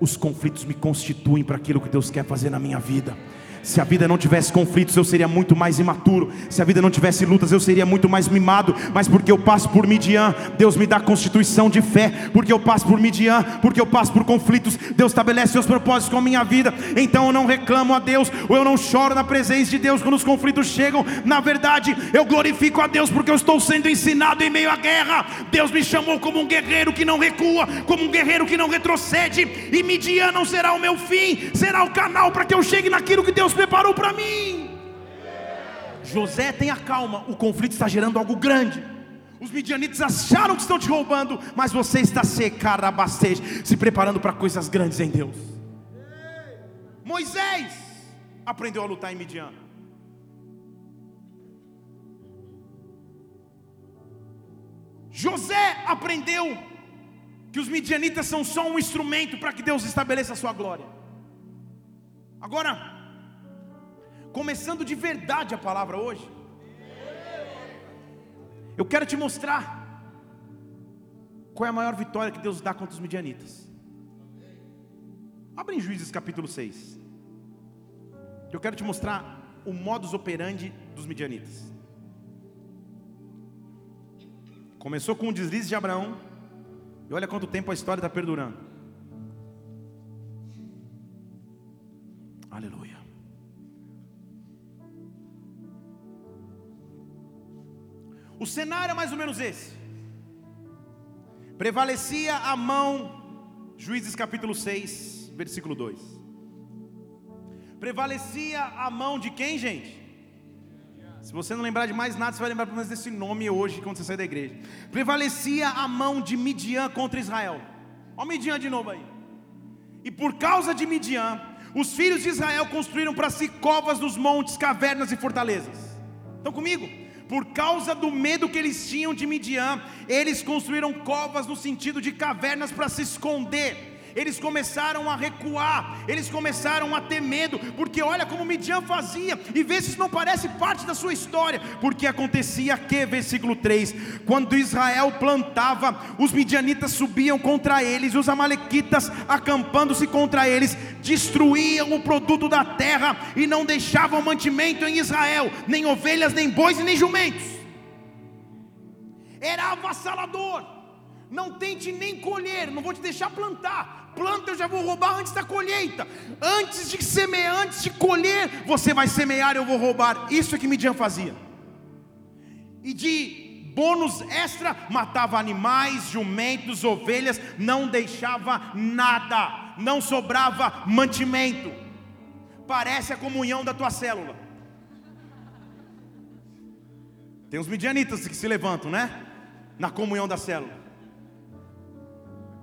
os conflitos me constituem para aquilo que Deus quer fazer na minha vida. Se a vida não tivesse conflitos, eu seria muito mais imaturo. Se a vida não tivesse lutas, eu seria muito mais mimado. Mas porque eu passo por Midian, Deus me dá constituição de fé. Porque eu passo por Midian, porque eu passo por conflitos, Deus estabelece seus propósitos com a minha vida. Então eu não reclamo a Deus, ou eu não choro na presença de Deus quando os conflitos chegam. Na verdade, eu glorifico a Deus porque eu estou sendo ensinado em meio à guerra. Deus me chamou como um guerreiro que não recua, como um guerreiro que não retrocede. E Midian não será o meu fim, será o canal para que eu chegue naquilo que Deus Deus preparou para mim. José tenha calma, o conflito está gerando algo grande. Os midianitas acharam que estão te roubando, mas você está secarabastej, se preparando para coisas grandes em Deus. Moisés aprendeu a lutar em Midian. José aprendeu que os midianitas são só um instrumento para que Deus estabeleça a sua glória. Agora, começando de verdade a palavra hoje, eu quero te mostrar qual é a maior vitória que Deus dá contra os midianitas. Abre em Juízes capítulo 6. Eu quero te mostrar o modus operandi dos midianitas. Começou com o deslize de Abraão, e olha quanto tempo a história está perdurando. Aleluia. O cenário é mais ou menos esse. Prevalecia a mão, Juízes capítulo 6, versículo 2. Prevalecia a mão de quem, gente? Se você não lembrar de mais nada, você vai lembrar pelo menos desse nome hoje quando você sair da igreja. Prevalecia a mão de Midian contra Israel. Olha Midian de novo aí. E por causa de Midian, os filhos de Israel construíram para si covas nos montes, cavernas e fortalezas. Estão comigo? Por causa do medo que eles tinham de Midian, eles construíram covas no sentido de cavernas para se esconder eles começaram a recuar, eles começaram a ter medo, porque olha como Midian fazia, e vê se isso não parece parte da sua história, porque acontecia que, versículo 3: quando Israel plantava, os midianitas subiam contra eles, os amalequitas acampando-se contra eles, destruíam o produto da terra e não deixavam mantimento em Israel, nem ovelhas, nem bois e nem jumentos. Era avassalador. Não tente nem colher, não vou te deixar plantar planta eu já vou roubar antes da colheita. Antes de semear, antes de colher, você vai semear, eu vou roubar. Isso é que Midian fazia. E de bônus extra, matava animais, jumentos, ovelhas, não deixava nada, não sobrava mantimento. Parece a comunhão da tua célula. Tem os midianitas que se levantam, né? Na comunhão da célula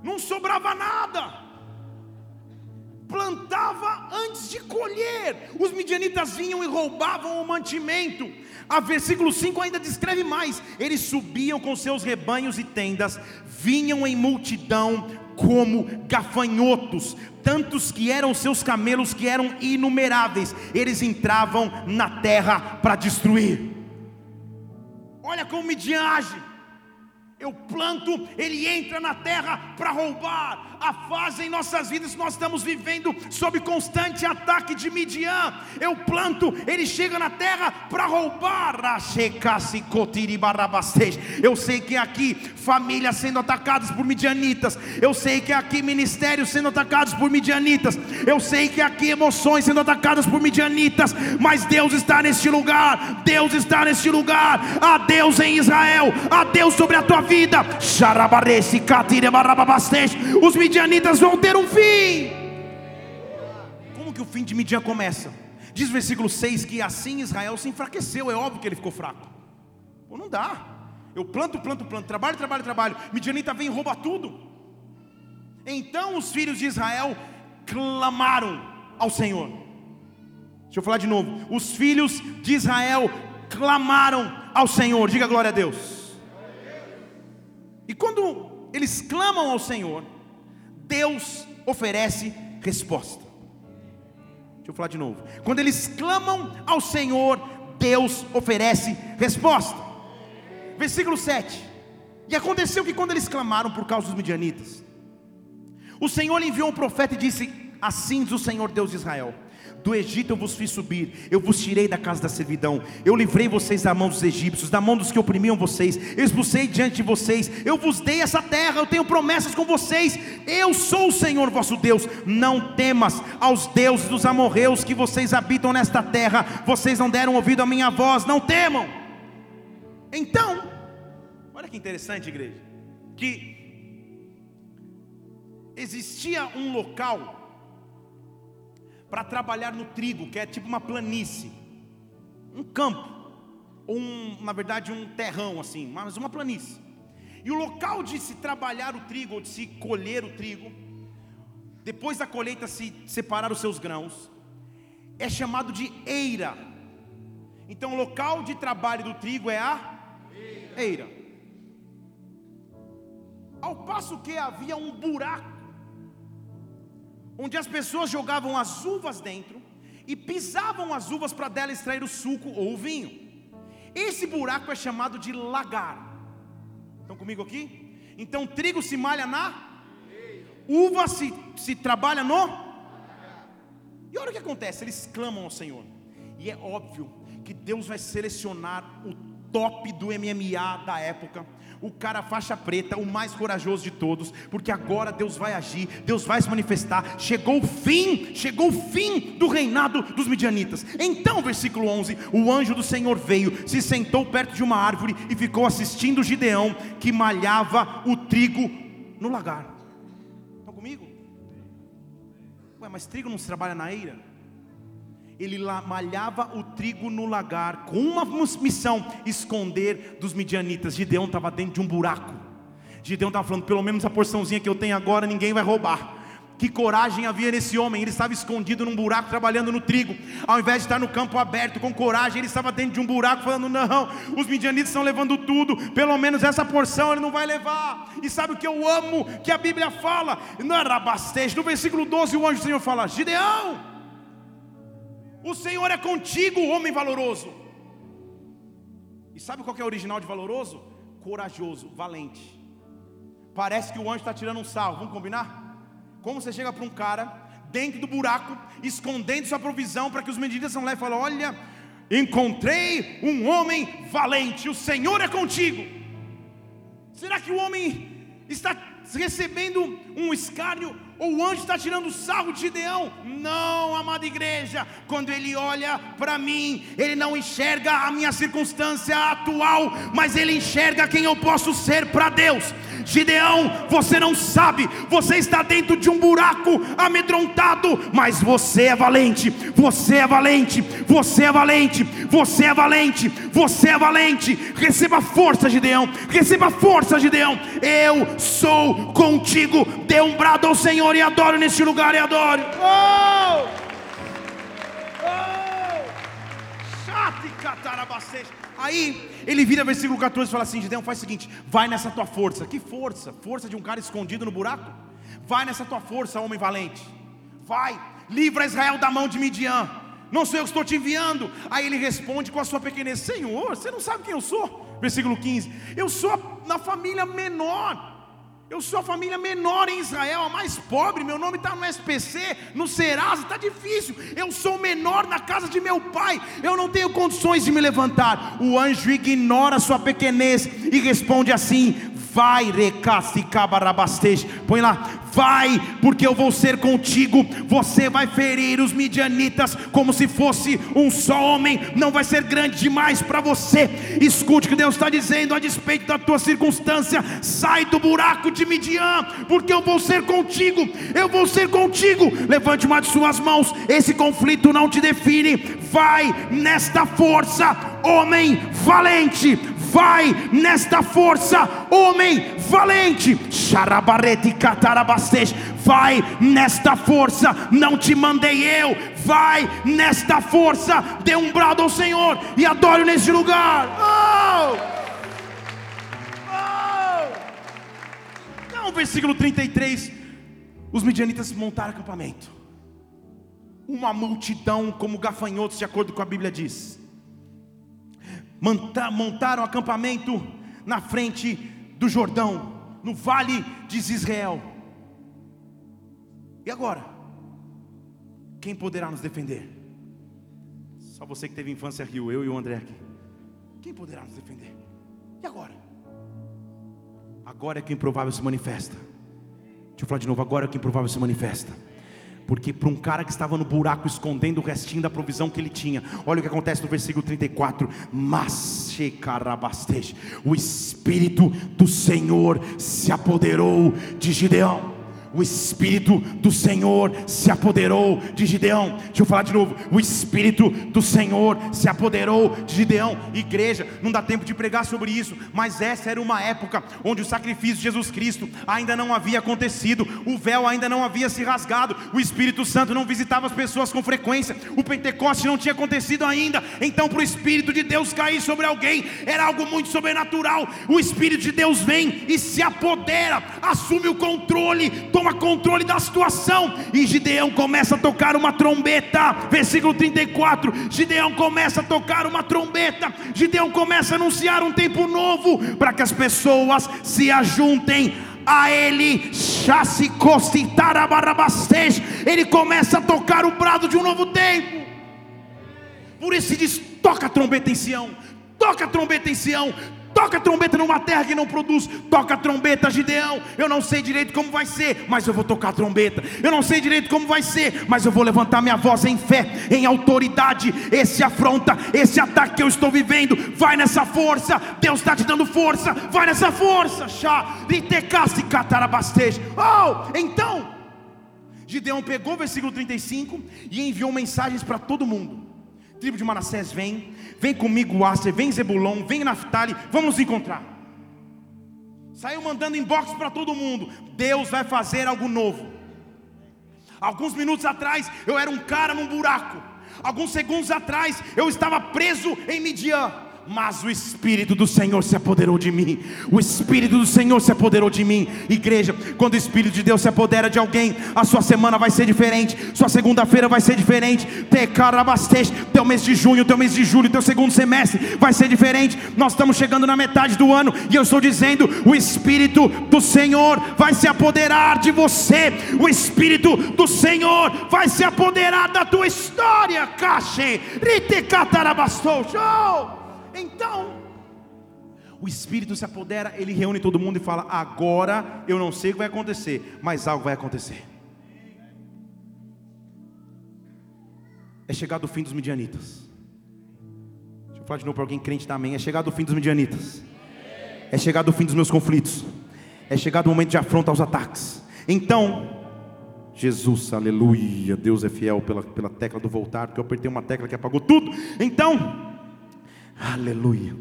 não sobrava nada. Plantava antes de colher. Os midianitas vinham e roubavam o mantimento. A versículo 5 ainda descreve mais: eles subiam com seus rebanhos e tendas, vinham em multidão como gafanhotos, tantos que eram seus camelos que eram inumeráveis, eles entravam na terra para destruir. Olha como Midian age. Eu planto, ele entra na terra para roubar. A fase em nossas vidas nós estamos vivendo sob constante ataque de Midian. Eu planto, ele chega na terra para roubar. Eu sei que aqui famílias sendo atacadas por midianitas. Eu sei que aqui ministérios sendo atacados por midianitas. Eu sei que aqui emoções sendo atacadas por midianitas. Mas Deus está neste lugar. Deus está neste lugar. Há Deus em Israel. Há Deus sobre a tua vida. Os midianitas vão ter um fim. Como que o fim de Midian começa? Diz o versículo 6 que assim Israel se enfraqueceu. É óbvio que ele ficou fraco. Pô, não dá. Eu planto, planto, planto, trabalho, trabalho, trabalho. Midianita vem e rouba tudo. Então os filhos de Israel clamaram ao Senhor. Deixa eu falar de novo. Os filhos de Israel clamaram ao Senhor. Diga glória a Deus. E quando eles clamam ao Senhor, Deus oferece resposta. Deixa eu falar de novo. Quando eles clamam ao Senhor, Deus oferece resposta. Versículo 7. E aconteceu que quando eles clamaram por causa dos midianitas, o Senhor enviou um profeta e disse: Assim diz o Senhor Deus de Israel: do Egito eu vos fiz subir, eu vos tirei da casa da servidão, eu livrei vocês da mão dos egípcios, da mão dos que oprimiam vocês, expulsei diante de vocês, eu vos dei essa terra, eu tenho promessas com vocês, eu sou o Senhor vosso Deus. Não temas aos deuses dos amorreus que vocês habitam nesta terra, vocês não deram ouvido à minha voz, não temam. Então, olha que interessante, igreja, que existia um local para trabalhar no trigo, que é tipo uma planície, um campo, um, na verdade, um terrão assim, mas uma planície. E o local de se trabalhar o trigo, ou de se colher o trigo, depois da colheita se separar os seus grãos, é chamado de eira. Então, o local de trabalho do trigo é a eira. Ao passo que havia um buraco, onde as pessoas jogavam as uvas dentro e pisavam as uvas para dela extrair o suco ou o vinho. Esse buraco é chamado de lagar. Estão comigo aqui? Então, trigo se malha na uva se, se trabalha no. E olha o que acontece: eles clamam ao Senhor, e é óbvio que Deus vai selecionar o top do MMA da época, o cara faixa preta, o mais corajoso de todos, porque agora Deus vai agir, Deus vai se manifestar. Chegou o fim, chegou o fim do reinado dos midianitas. Então, versículo 11: o anjo do Senhor veio, se sentou perto de uma árvore e ficou assistindo Gideão, que malhava o trigo no lagar. Estão comigo? Ué, mas trigo não se trabalha na eira? Ele malhava o trigo no lagar, com uma missão: esconder dos midianitas. Gideão estava dentro de um buraco. Gideão estava falando: pelo menos a porçãozinha que eu tenho agora, ninguém vai roubar. Que coragem havia nesse homem, ele estava escondido num buraco trabalhando no trigo, ao invés de estar no campo aberto com coragem, ele estava dentro de um buraco falando: Não, os midianitas estão levando tudo, pelo menos essa porção ele não vai levar. E sabe o que eu amo que a Bíblia fala? Não era abastejo, no versículo 12 o anjo do Senhor fala: Gideão, o Senhor é contigo, homem valoroso. E sabe qual é o original de valoroso? Corajoso, valente. Parece que o anjo está tirando um sarro, vamos combinar? Como você chega para um cara, dentro do buraco, escondendo sua provisão, para que os medidas não levem e falam: Olha, encontrei um homem valente, o Senhor é contigo. Será que o homem está recebendo um escárnio ou o anjo está tirando sarro de Gideão? Não, amada igreja. Quando ele olha para mim, ele não enxerga a minha circunstância atual, mas ele enxerga quem eu posso ser para Deus. Gideão, você não sabe, você está dentro de um buraco amedrontado, mas você é valente, você é valente, você é valente, você é valente, você é valente. Receba força, Gideão, receba força, Gideão. Eu sou contigo. Dê um brado ao Senhor e adoro neste lugar e adoro. Oh! Oh! Aí ele vira versículo 14 e fala assim: Gideão, faz o seguinte: vai nessa tua força. Que força? Força de um cara escondido no buraco? Vai nessa tua força, homem valente. Vai, livra Israel da mão de Midian. Não sou eu que estou te enviando. Aí ele responde com a sua pequenez: Senhor, você não sabe quem eu sou? Versículo 15: Eu sou na família menor eu sou a família menor em Israel, a mais pobre. Meu nome está no SPC, no Serasa, está difícil. Eu sou o menor na casa de meu pai. Eu não tenho condições de me levantar. O anjo ignora sua pequenez e responde assim: Vai, recasse cabarabastej. Põe lá, vai, porque eu vou ser contigo. Você vai ferir os midianitas como se fosse um só homem. Não vai ser grande demais para você. Escute o que Deus está dizendo a despeito da tua circunstância. Sai do buraco de Midian, porque eu vou ser contigo. Eu vou ser contigo. Levante uma de suas mãos. Esse conflito não te define. Vai nesta força, homem valente vai nesta força, homem valente, vai nesta força, não te mandei eu, vai nesta força, dê um brado ao Senhor e adore neste lugar. Oh! Oh! Não, versículo 33, os midianitas montaram acampamento, uma multidão como gafanhotos, de acordo com a Bíblia diz montaram acampamento na frente do Jordão, no vale de Israel. E agora? Quem poderá nos defender? Só você que teve infância riu, eu e o André aqui. Quem poderá nos defender? E agora? Agora é que o improvável se manifesta. Deixa eu falar de novo, agora é que o improvável se manifesta. Porque para um cara que estava no buraco escondendo o restinho da provisão que ele tinha, olha o que acontece no versículo 34: Mas o Espírito do Senhor se apoderou de Gideão. O Espírito do Senhor se apoderou de Gideão. Deixa eu falar de novo. O Espírito do Senhor se apoderou de Gideão. Igreja, não dá tempo de pregar sobre isso, mas essa era uma época onde o sacrifício de Jesus Cristo ainda não havia acontecido, o véu ainda não havia se rasgado, o Espírito Santo não visitava as pessoas com frequência, o Pentecoste não tinha acontecido ainda. Então, para o Espírito de Deus cair sobre alguém, era algo muito sobrenatural. O Espírito de Deus vem e se apodera, assume o controle toma controle da situação. E Gideão começa a tocar uma trombeta. Versículo 34. Gideão começa a tocar uma trombeta. Gideão começa a anunciar um tempo novo para que as pessoas se ajuntem a ele, ele começa a tocar o brado de um novo tempo. Por isso se diz: toca a trombeta em Sião, toca a trombeta em Sião, Toca trombeta numa terra que não produz. Toca trombeta, Gideão. Eu não sei direito como vai ser, mas eu vou tocar trombeta. Eu não sei direito como vai ser, mas eu vou levantar minha voz em fé, em autoridade. Esse afronta, esse ataque que eu estou vivendo, vai nessa força. Deus está te dando força, vai nessa força. Oh, então, Gideão pegou o versículo 35 e enviou mensagens para todo mundo. Tribo de Manassés vem, vem comigo Aser, vem Zebulon, vem Naftali, vamos nos encontrar. Saiu mandando inbox para todo mundo. Deus vai fazer algo novo. Alguns minutos atrás eu era um cara num buraco. Alguns segundos atrás eu estava preso em Midian mas o Espírito do Senhor se apoderou de mim. O Espírito do Senhor se apoderou de mim. Igreja, quando o Espírito de Deus se apodera de alguém, a sua semana vai ser diferente, sua segunda-feira vai ser diferente. Teu mês de junho, teu mês de julho, teu segundo semestre vai ser diferente. Nós estamos chegando na metade do ano e eu estou dizendo: o Espírito do Senhor vai se apoderar de você. O Espírito do Senhor vai se apoderar da tua história. Cache, rite catarabastou. Show! Então, o Espírito se apodera, ele reúne todo mundo e fala: Agora eu não sei o que vai acontecer, mas algo vai acontecer. É chegado o fim dos midianitas. Deixa eu falar de novo para alguém crente também. É chegado o fim dos midianitas. É chegado o fim dos meus conflitos. É chegado o momento de afronta aos ataques. Então, Jesus, aleluia. Deus é fiel pela, pela tecla do voltar, porque eu apertei uma tecla que apagou tudo. Então, Aleluia.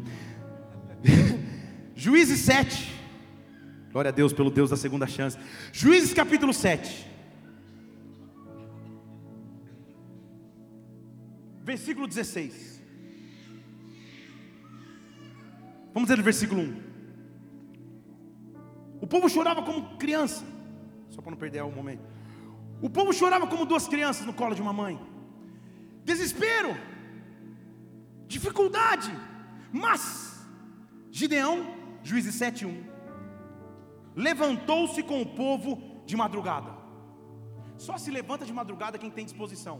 Juízes 7. Glória a Deus pelo Deus da segunda chance. Juízes capítulo 7. Versículo 16. Vamos ler o versículo 1. O povo chorava como criança. Só para não perder o momento. O povo chorava como duas crianças no colo de uma mãe. Desespero dificuldade. Mas Gideão, Juízes 7:1, levantou-se com o povo de madrugada. Só se levanta de madrugada quem tem disposição.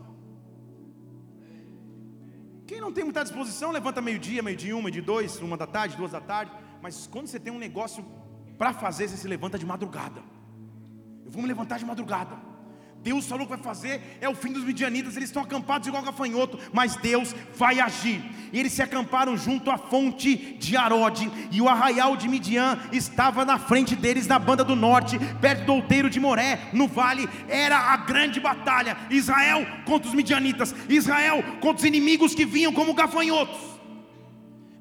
Quem não tem muita disposição, levanta meio-dia, meio-dia, uma, de dois, uma da tarde, duas da tarde. Mas quando você tem um negócio para fazer, você se levanta de madrugada. Eu vou me levantar de madrugada. Deus falou que vai fazer, é o fim dos midianitas, eles estão acampados igual gafanhoto, mas Deus vai agir. Eles se acamparam junto à fonte de Arode, e o arraial de Midian estava na frente deles na banda do norte, perto do outeiro de Moré, no vale, era a grande batalha. Israel contra os midianitas, Israel contra os inimigos que vinham como gafanhotos.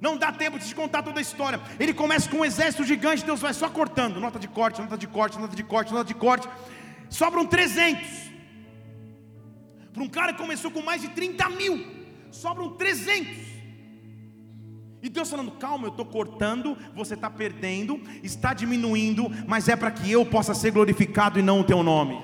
Não dá tempo de te contar toda a história. Ele começa com um exército gigante, Deus vai só cortando, nota de corte, nota de corte, nota de corte, nota de corte sobram 300. Para um cara que começou com mais de 30 mil, sobram 300. E Deus falando, calma, eu estou cortando, você está perdendo, está diminuindo, mas é para que eu possa ser glorificado e não o teu nome.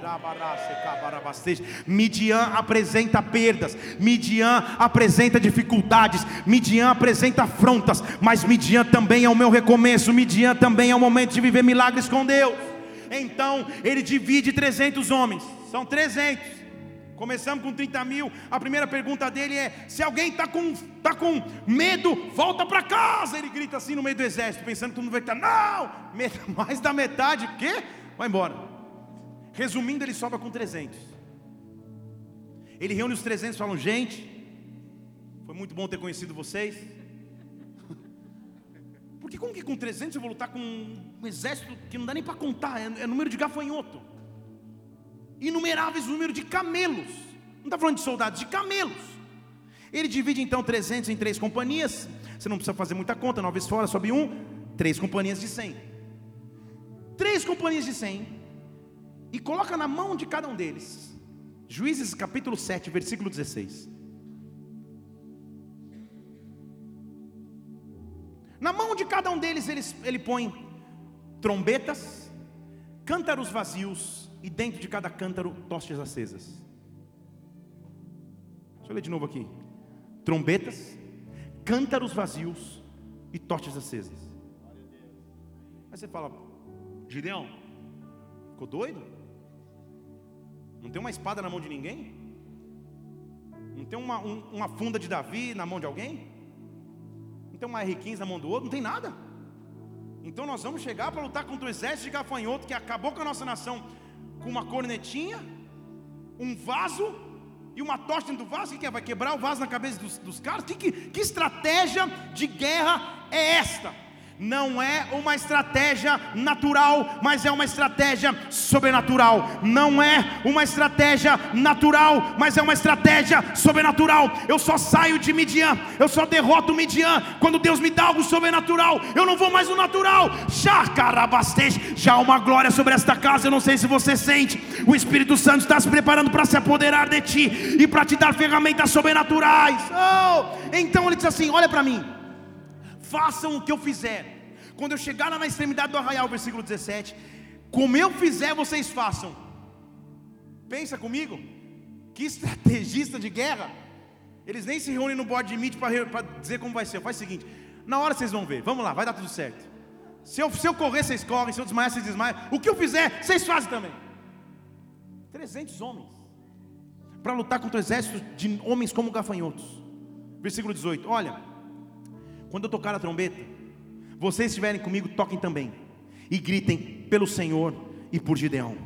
Midian apresenta perdas, Midian apresenta dificuldades, Midian apresenta afrontas, mas Midian também é o meu recomeço, Midian também é o momento de viver milagres com Deus. Então ele divide 300 homens, são 300. Começamos com 30 mil. A primeira pergunta dele é: se alguém está com, tá com medo, volta para casa. Ele grita assim no meio do exército, pensando que todo mundo vai estar, não, mais da metade, o quê? Vai embora. Resumindo, ele sobra com 300. Ele reúne os 300 e fala: gente, foi muito bom ter conhecido vocês. Porque como que com 300 eu vou lutar com um exército que não dá nem para contar, é, é número de gafanhoto. inumeráveis número de camelos. Não está falando de soldados, de camelos. Ele divide então 300 em três companhias. Você não precisa fazer muita conta, nove vezes fora, sobe um, três companhias de 100. Três companhias de 100 e coloca na mão de cada um deles. Juízes capítulo 7, versículo 16. Na mão de cada um deles ele, ele põe trombetas, cântaros vazios e dentro de cada cântaro tostes acesas. Deixa eu ler de novo aqui. Trombetas, cântaros vazios e tostes acesas. Aí você fala, Gideão, ficou doido? Não tem uma espada na mão de ninguém? Não tem uma, um, uma funda de Davi na mão de alguém? Não tem uma R15 na mão do outro? Não tem nada. Então nós vamos chegar para lutar contra o exército de gafanhoto que acabou com a nossa nação com uma cornetinha, um vaso e uma tocha dentro do vaso. O que é? Vai quebrar o vaso na cabeça dos, dos caras? Que, que, que estratégia de guerra é esta? Não é uma estratégia natural, mas é uma estratégia sobrenatural. Não é uma estratégia natural, mas é uma estratégia sobrenatural. Eu só saio de Midian, eu só derroto Midian quando Deus me dá algo sobrenatural. Eu não vou mais no natural. Já há uma glória sobre esta casa. Eu não sei se você sente. O Espírito Santo está se preparando para se apoderar de ti e para te dar ferramentas sobrenaturais. Oh, então ele diz assim: Olha para mim façam o que eu fizer. Quando eu chegar lá na extremidade do arraial, versículo 17, como eu fizer, vocês façam. Pensa comigo, que estrategista de guerra. Eles nem se reúnem no board de meet para dizer como vai ser. Faz o seguinte: na hora vocês vão ver, vamos lá, vai dar tudo certo. Se eu, se eu correr, vocês correm, se eu desmaiar, vocês desmaiam. O que eu fizer, vocês fazem também. 300 homens para lutar contra o exército de homens como gafanhotos. Versículo 18: Olha, quando eu tocar a trombeta, vocês estiverem comigo, toquem também. E gritem pelo Senhor e por Gideão.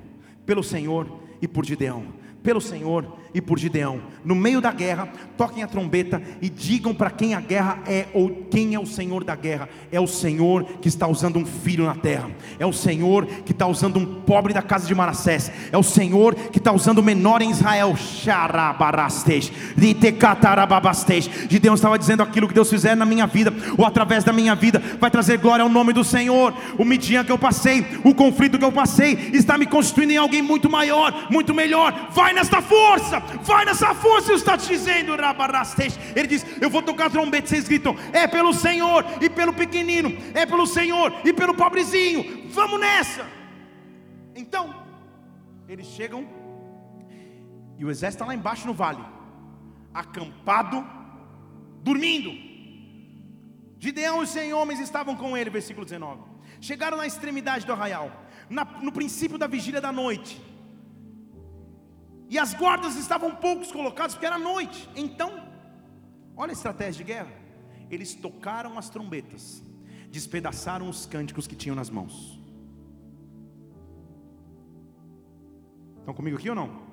Pelo Senhor e por Gideão pelo Senhor e por Gideão. No meio da guerra, toquem a trombeta e digam para quem a guerra é ou quem é o Senhor da guerra. É o Senhor que está usando um filho na terra. É o Senhor que está usando um pobre da casa de Manassés. É o Senhor que está usando o menor em Israel. Gideão estava dizendo aquilo que Deus fizer na minha vida ou através da minha vida vai trazer glória ao nome do Senhor. O Midian que eu passei, o conflito que eu passei, está me constituindo em alguém muito maior, muito melhor. Vai nesta força, vai nessa força, Ele está te dizendo, Ele diz: Eu vou tocar trombeta, vocês gritam, é pelo Senhor e pelo pequenino, é pelo Senhor e pelo pobrezinho, vamos nessa. Então, eles chegam e o exército está lá embaixo no vale, acampado, dormindo. Gideão e os cem homens estavam com ele, versículo 19. Chegaram na extremidade do arraial, na, no princípio da vigília da noite. E as guardas estavam poucos colocados porque era noite. Então, olha a estratégia de guerra. Eles tocaram as trombetas, despedaçaram os cânticos que tinham nas mãos. Estão comigo aqui ou não?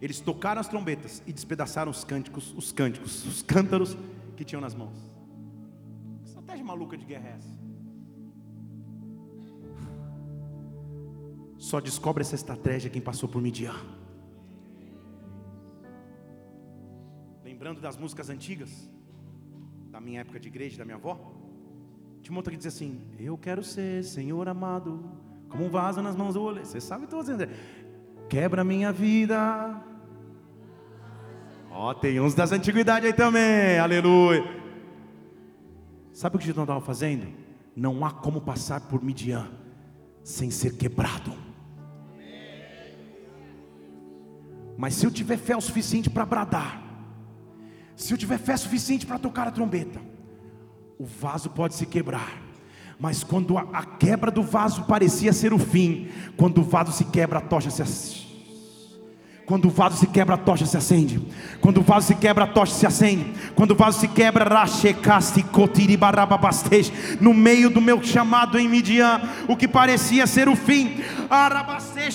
Eles tocaram as trombetas e despedaçaram os cânticos, os cânticos, os cântaros que tinham nas mãos. Que estratégia maluca de guerra é essa? Só descobre essa estratégia quem passou por Midian. Lembrando das músicas antigas, da minha época de igreja, da minha avó. Tinha uma que dizia assim: Eu quero ser, Senhor amado, como um vaso nas mãos do olho. Você sabe todos dizendo, quebra minha vida. Ó, oh, tem uns das antiguidades aí também, aleluia. Sabe o que Gideão estava fazendo? Não há como passar por Midian sem ser quebrado. Mas se eu tiver fé o suficiente para bradar, se eu tiver fé suficiente para tocar a trombeta, o vaso pode se quebrar. Mas quando a, a, quebra do vaso parecia ser o fim, quando o vaso se quebra, a tocha se Quando o vaso se quebra, a tocha se acende. Quando o vaso se quebra, a tocha se acende. Quando o vaso se quebra, no meio do meu chamado em Midian, o que parecia ser o fim,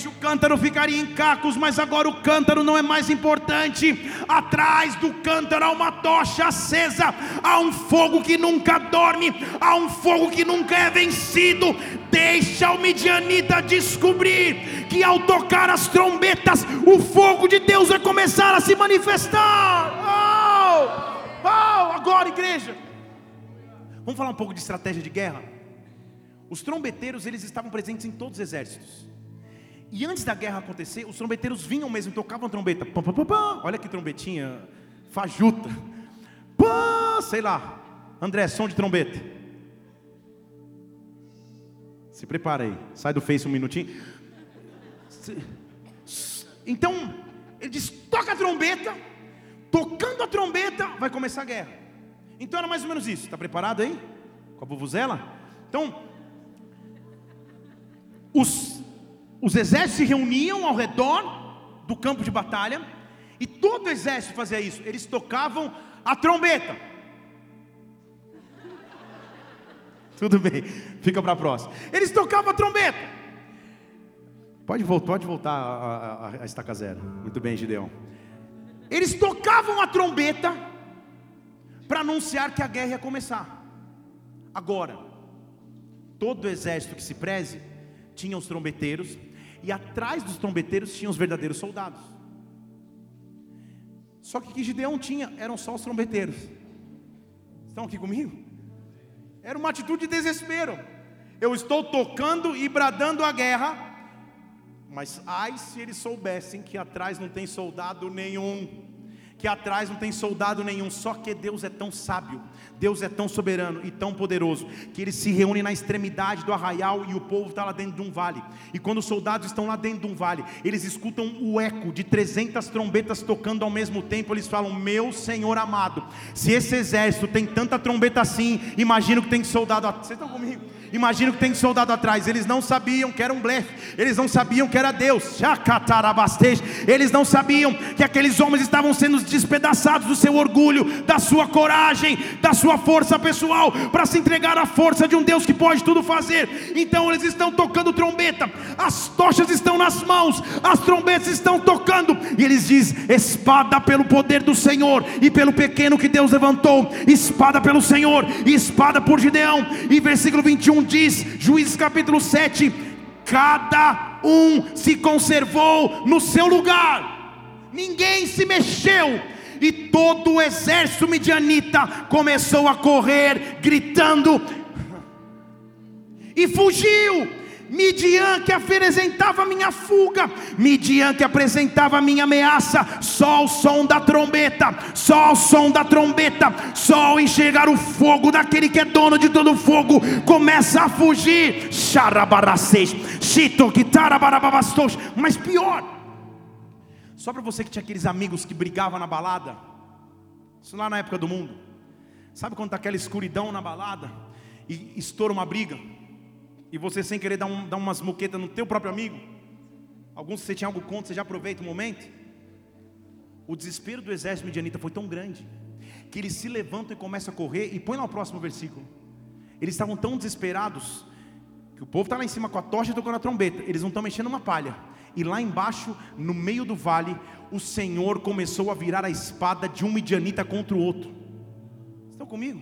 o cântaro ficaria em cacos, mas agora o cântaro não é mais importante. Atrás do cântaro há uma tocha acesa, há um fogo que nunca dorme, há um fogo que nunca é vencido. Deixa o midianita descobrir que ao tocar as trombetas, o fogo de Deus vai começar a se manifestar. Oh, oh, agora, igreja. Vamos falar um pouco de estratégia de guerra. Os trombeteiros eles estavam presentes em todos os exércitos. E antes da guerra acontecer, os trombeteiros vinham mesmo, tocavam trombeta. Pum, pum, pum, Olha que trombetinha fajuta. Pum, sei lá. André, som de trombeta. Se prepara aí. Sai do Face um minutinho. Então, ele diz: toca a trombeta. Tocando a trombeta, vai começar a guerra. Então era mais ou menos isso. Está preparado aí? Com a bubuzela? Então, os, os exércitos se reuniam ao redor do campo de batalha. E todo o exército fazia isso. Eles tocavam a trombeta. Tudo bem, fica para a próxima. Eles tocavam a trombeta. Pode voltar, pode voltar a, a, a estaca zero. Muito bem, Gideão. Eles tocavam a trombeta para anunciar que a guerra ia começar. Agora, todo exército que se preze tinha os trombeteiros e atrás dos trombeteiros tinham os verdadeiros soldados. Só que que Gideão tinha eram só os trombeteiros. Estão aqui comigo? Era uma atitude de desespero. Eu estou tocando e bradando a guerra, mas ai se eles soubessem que atrás não tem soldado nenhum que atrás não tem soldado nenhum, só que Deus é tão sábio, Deus é tão soberano e tão poderoso, que ele se reúne na extremidade do arraial e o povo está lá dentro de um vale. E quando os soldados estão lá dentro de um vale, eles escutam o eco de 300 trombetas tocando ao mesmo tempo. Eles falam: Meu Senhor amado, se esse exército tem tanta trombeta assim, imagino que tem soldado. Vocês estão comigo? Imagino que tem soldado atrás. Eles não sabiam que era um blefe. Eles não sabiam que era Deus. Eles não sabiam que aqueles homens estavam sendo despedaçados do seu orgulho, da sua coragem, da sua força pessoal, para se entregar à força de um Deus que pode tudo fazer. Então eles estão tocando trombeta. As tochas estão nas mãos. As trombetas estão tocando. E eles dizem: espada pelo poder do Senhor e pelo pequeno que Deus levantou. Espada pelo Senhor e espada por Gideão. E versículo 21 1 diz, Juízes capítulo 7: cada um se conservou no seu lugar, ninguém se mexeu, e todo o exército midianita começou a correr, gritando, e fugiu. Midian que apresentava minha fuga, Midian que apresentava minha ameaça, só o som da trombeta, só o som da trombeta, só o enxergar o fogo daquele que é dono de todo fogo, começa a fugir, mas pior, só para você que tinha aqueles amigos que brigavam na balada, isso lá na época do mundo, sabe quando está aquela escuridão na balada e estoura uma briga? E você sem querer dar, um, dar umas moquetas no teu próprio amigo, alguns você tinha algo contra, você já aproveita o momento. O desespero do exército midianita foi tão grande que eles se levantam e começam a correr e põe lá o próximo versículo. Eles estavam tão desesperados que o povo está lá em cima com a tocha tocando a trombeta, eles não estão mexendo uma palha. E lá embaixo, no meio do vale, o Senhor começou a virar a espada de um midianita contra o outro. Estão comigo?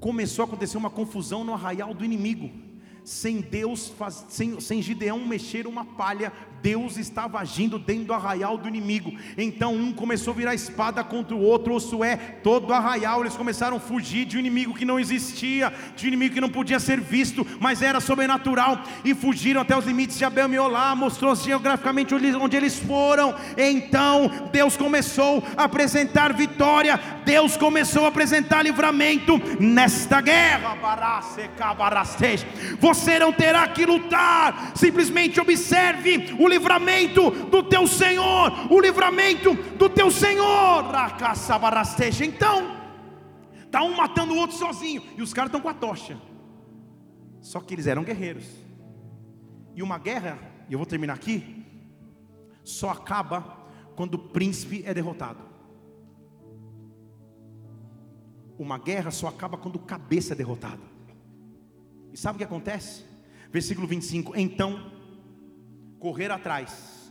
Começou a acontecer uma confusão no arraial do inimigo sem Deus, sem, sem Gideão mexer uma palha, Deus estava agindo dentro do arraial do inimigo. Então um começou a virar espada contra o outro, ou é todo arraial, eles começaram a fugir de um inimigo que não existia, de um inimigo que não podia ser visto, mas era sobrenatural, e fugiram até os limites de Abel Miolá, mostrou geograficamente onde eles foram. Então Deus começou a apresentar vitória, Deus começou a apresentar livramento nesta guerra. Você não terá que lutar, simplesmente observe o livramento do teu Senhor, o livramento do teu Senhor. Então, está um matando o outro sozinho, e os caras estão com a tocha. Só que eles eram guerreiros. E uma guerra, e eu vou terminar aqui, só acaba quando o príncipe é derrotado. Uma guerra só acaba quando o cabeça é derrotado. E sabe o que acontece? Versículo 25: Então correram atrás.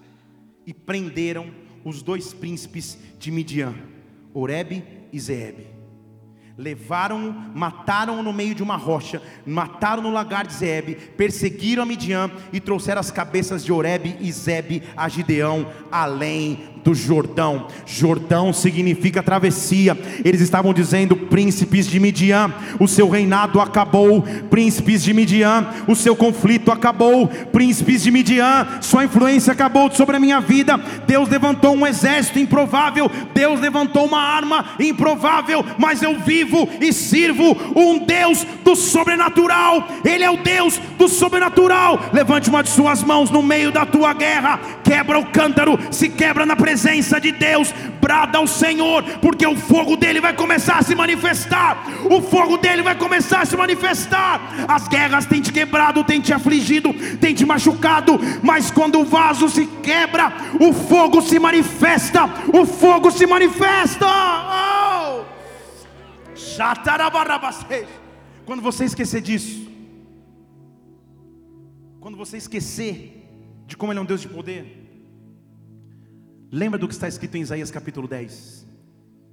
E prenderam os dois príncipes de Midian, Oreb e Zeeb levaram-o, mataram-o no meio de uma rocha, mataram no lagar de Zeb, perseguiram a Midian e trouxeram as cabeças de Oreb e Zeb a Gideão, além do Jordão. Jordão significa travessia. Eles estavam dizendo: príncipes de Midian, o seu reinado acabou. Príncipes de Midian, o seu conflito acabou. Príncipes de Midian, sua influência acabou sobre a minha vida. Deus levantou um exército improvável. Deus levantou uma arma improvável. Mas eu vivo e sirvo um Deus do sobrenatural. Ele é o Deus do sobrenatural. Levante uma de suas mãos no meio da tua guerra. Quebra o cântaro, se quebra na presença de Deus, brada ao Senhor, porque o fogo dele vai começar a se manifestar. O fogo dele vai começar a se manifestar. As guerras têm te quebrado, têm te afligido, têm te machucado, mas quando o vaso se quebra, o fogo se manifesta. O fogo se manifesta. Oh! Quando você esquecer disso, quando você esquecer de como Ele é um Deus de poder, Lembra do que está escrito em Isaías capítulo 10?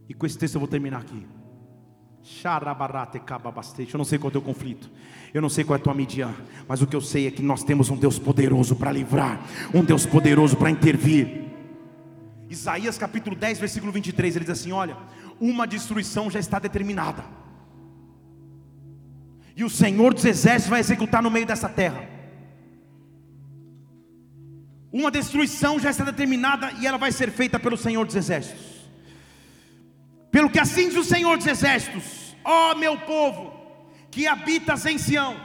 E com esse texto eu vou terminar aqui. Eu não sei qual é o teu conflito, eu não sei qual é a tua mídia, mas o que eu sei é que nós temos um Deus poderoso para livrar, um Deus poderoso para intervir. Isaías capítulo 10, versículo 23, ele diz assim: Olha, uma destruição já está determinada, e o Senhor dos exércitos vai executar no meio dessa terra. Uma destruição já está determinada e ela vai ser feita pelo Senhor dos Exércitos. Pelo que assim diz o Senhor dos Exércitos: Ó oh, meu povo, que habitas em Sião,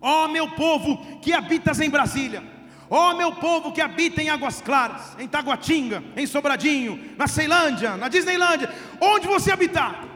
ó oh, meu povo, que habitas em Brasília, ó oh, meu povo que habita em Águas Claras, em Taguatinga, em Sobradinho, na Ceilândia, na Disneylândia, onde você habitar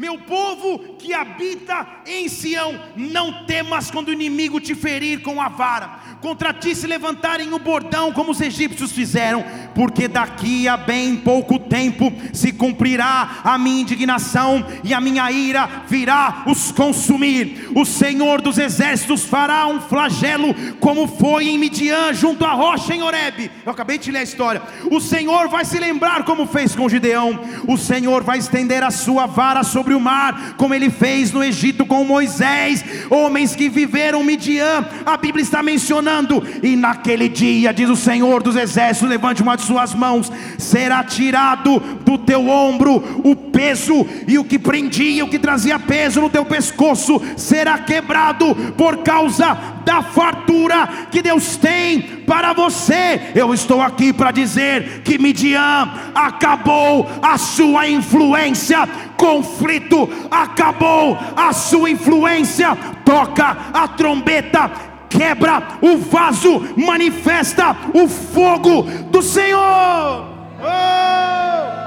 meu povo que habita em Sião, não temas quando o inimigo te ferir com a vara, contra ti se levantarem o bordão, como os egípcios fizeram, porque daqui a bem pouco tempo se cumprirá a minha indignação e a minha ira virá os consumir. O Senhor dos exércitos fará um flagelo, como foi em Midian, junto à rocha em Horebe. Eu acabei de ler a história. O Senhor vai se lembrar como fez com Gideão. O Senhor vai estender a sua vara sobre sobre o mar, como ele fez no Egito com Moisés, homens que viveram Midian, a Bíblia está mencionando, e naquele dia, diz o Senhor dos Exércitos: levante uma de suas mãos, será tirado do teu ombro o peso, e o que prendia, o que trazia peso no teu pescoço, será quebrado por causa da fartura que Deus tem para você. Eu estou aqui para dizer que Midian acabou a sua influência, conflito acabou a sua influência. Toca a trombeta, quebra o vaso, manifesta o fogo do Senhor. Oh!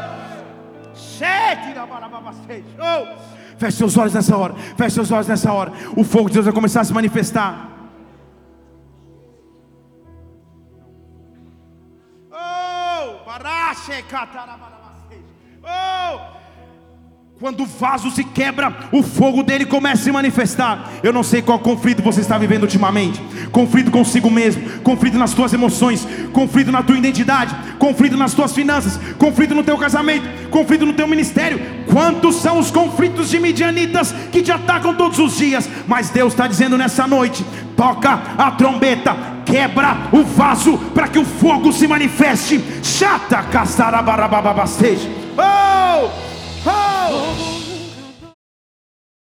Feche seus olhos nessa hora. Feche seus olhos nessa hora. O fogo de Deus vai começar a se manifestar. Oh! Quando o vaso se quebra, o fogo dele começa a se manifestar. Eu não sei qual conflito você está vivendo ultimamente: conflito consigo mesmo, conflito nas tuas emoções, conflito na tua identidade, conflito nas tuas finanças, conflito no teu casamento, conflito no teu ministério. Quantos são os conflitos de midianitas que te atacam todos os dias? Mas Deus está dizendo nessa noite: toca a trombeta, quebra o vaso para que o fogo se manifeste. Chata casarabarababasteja. Oh! Oh!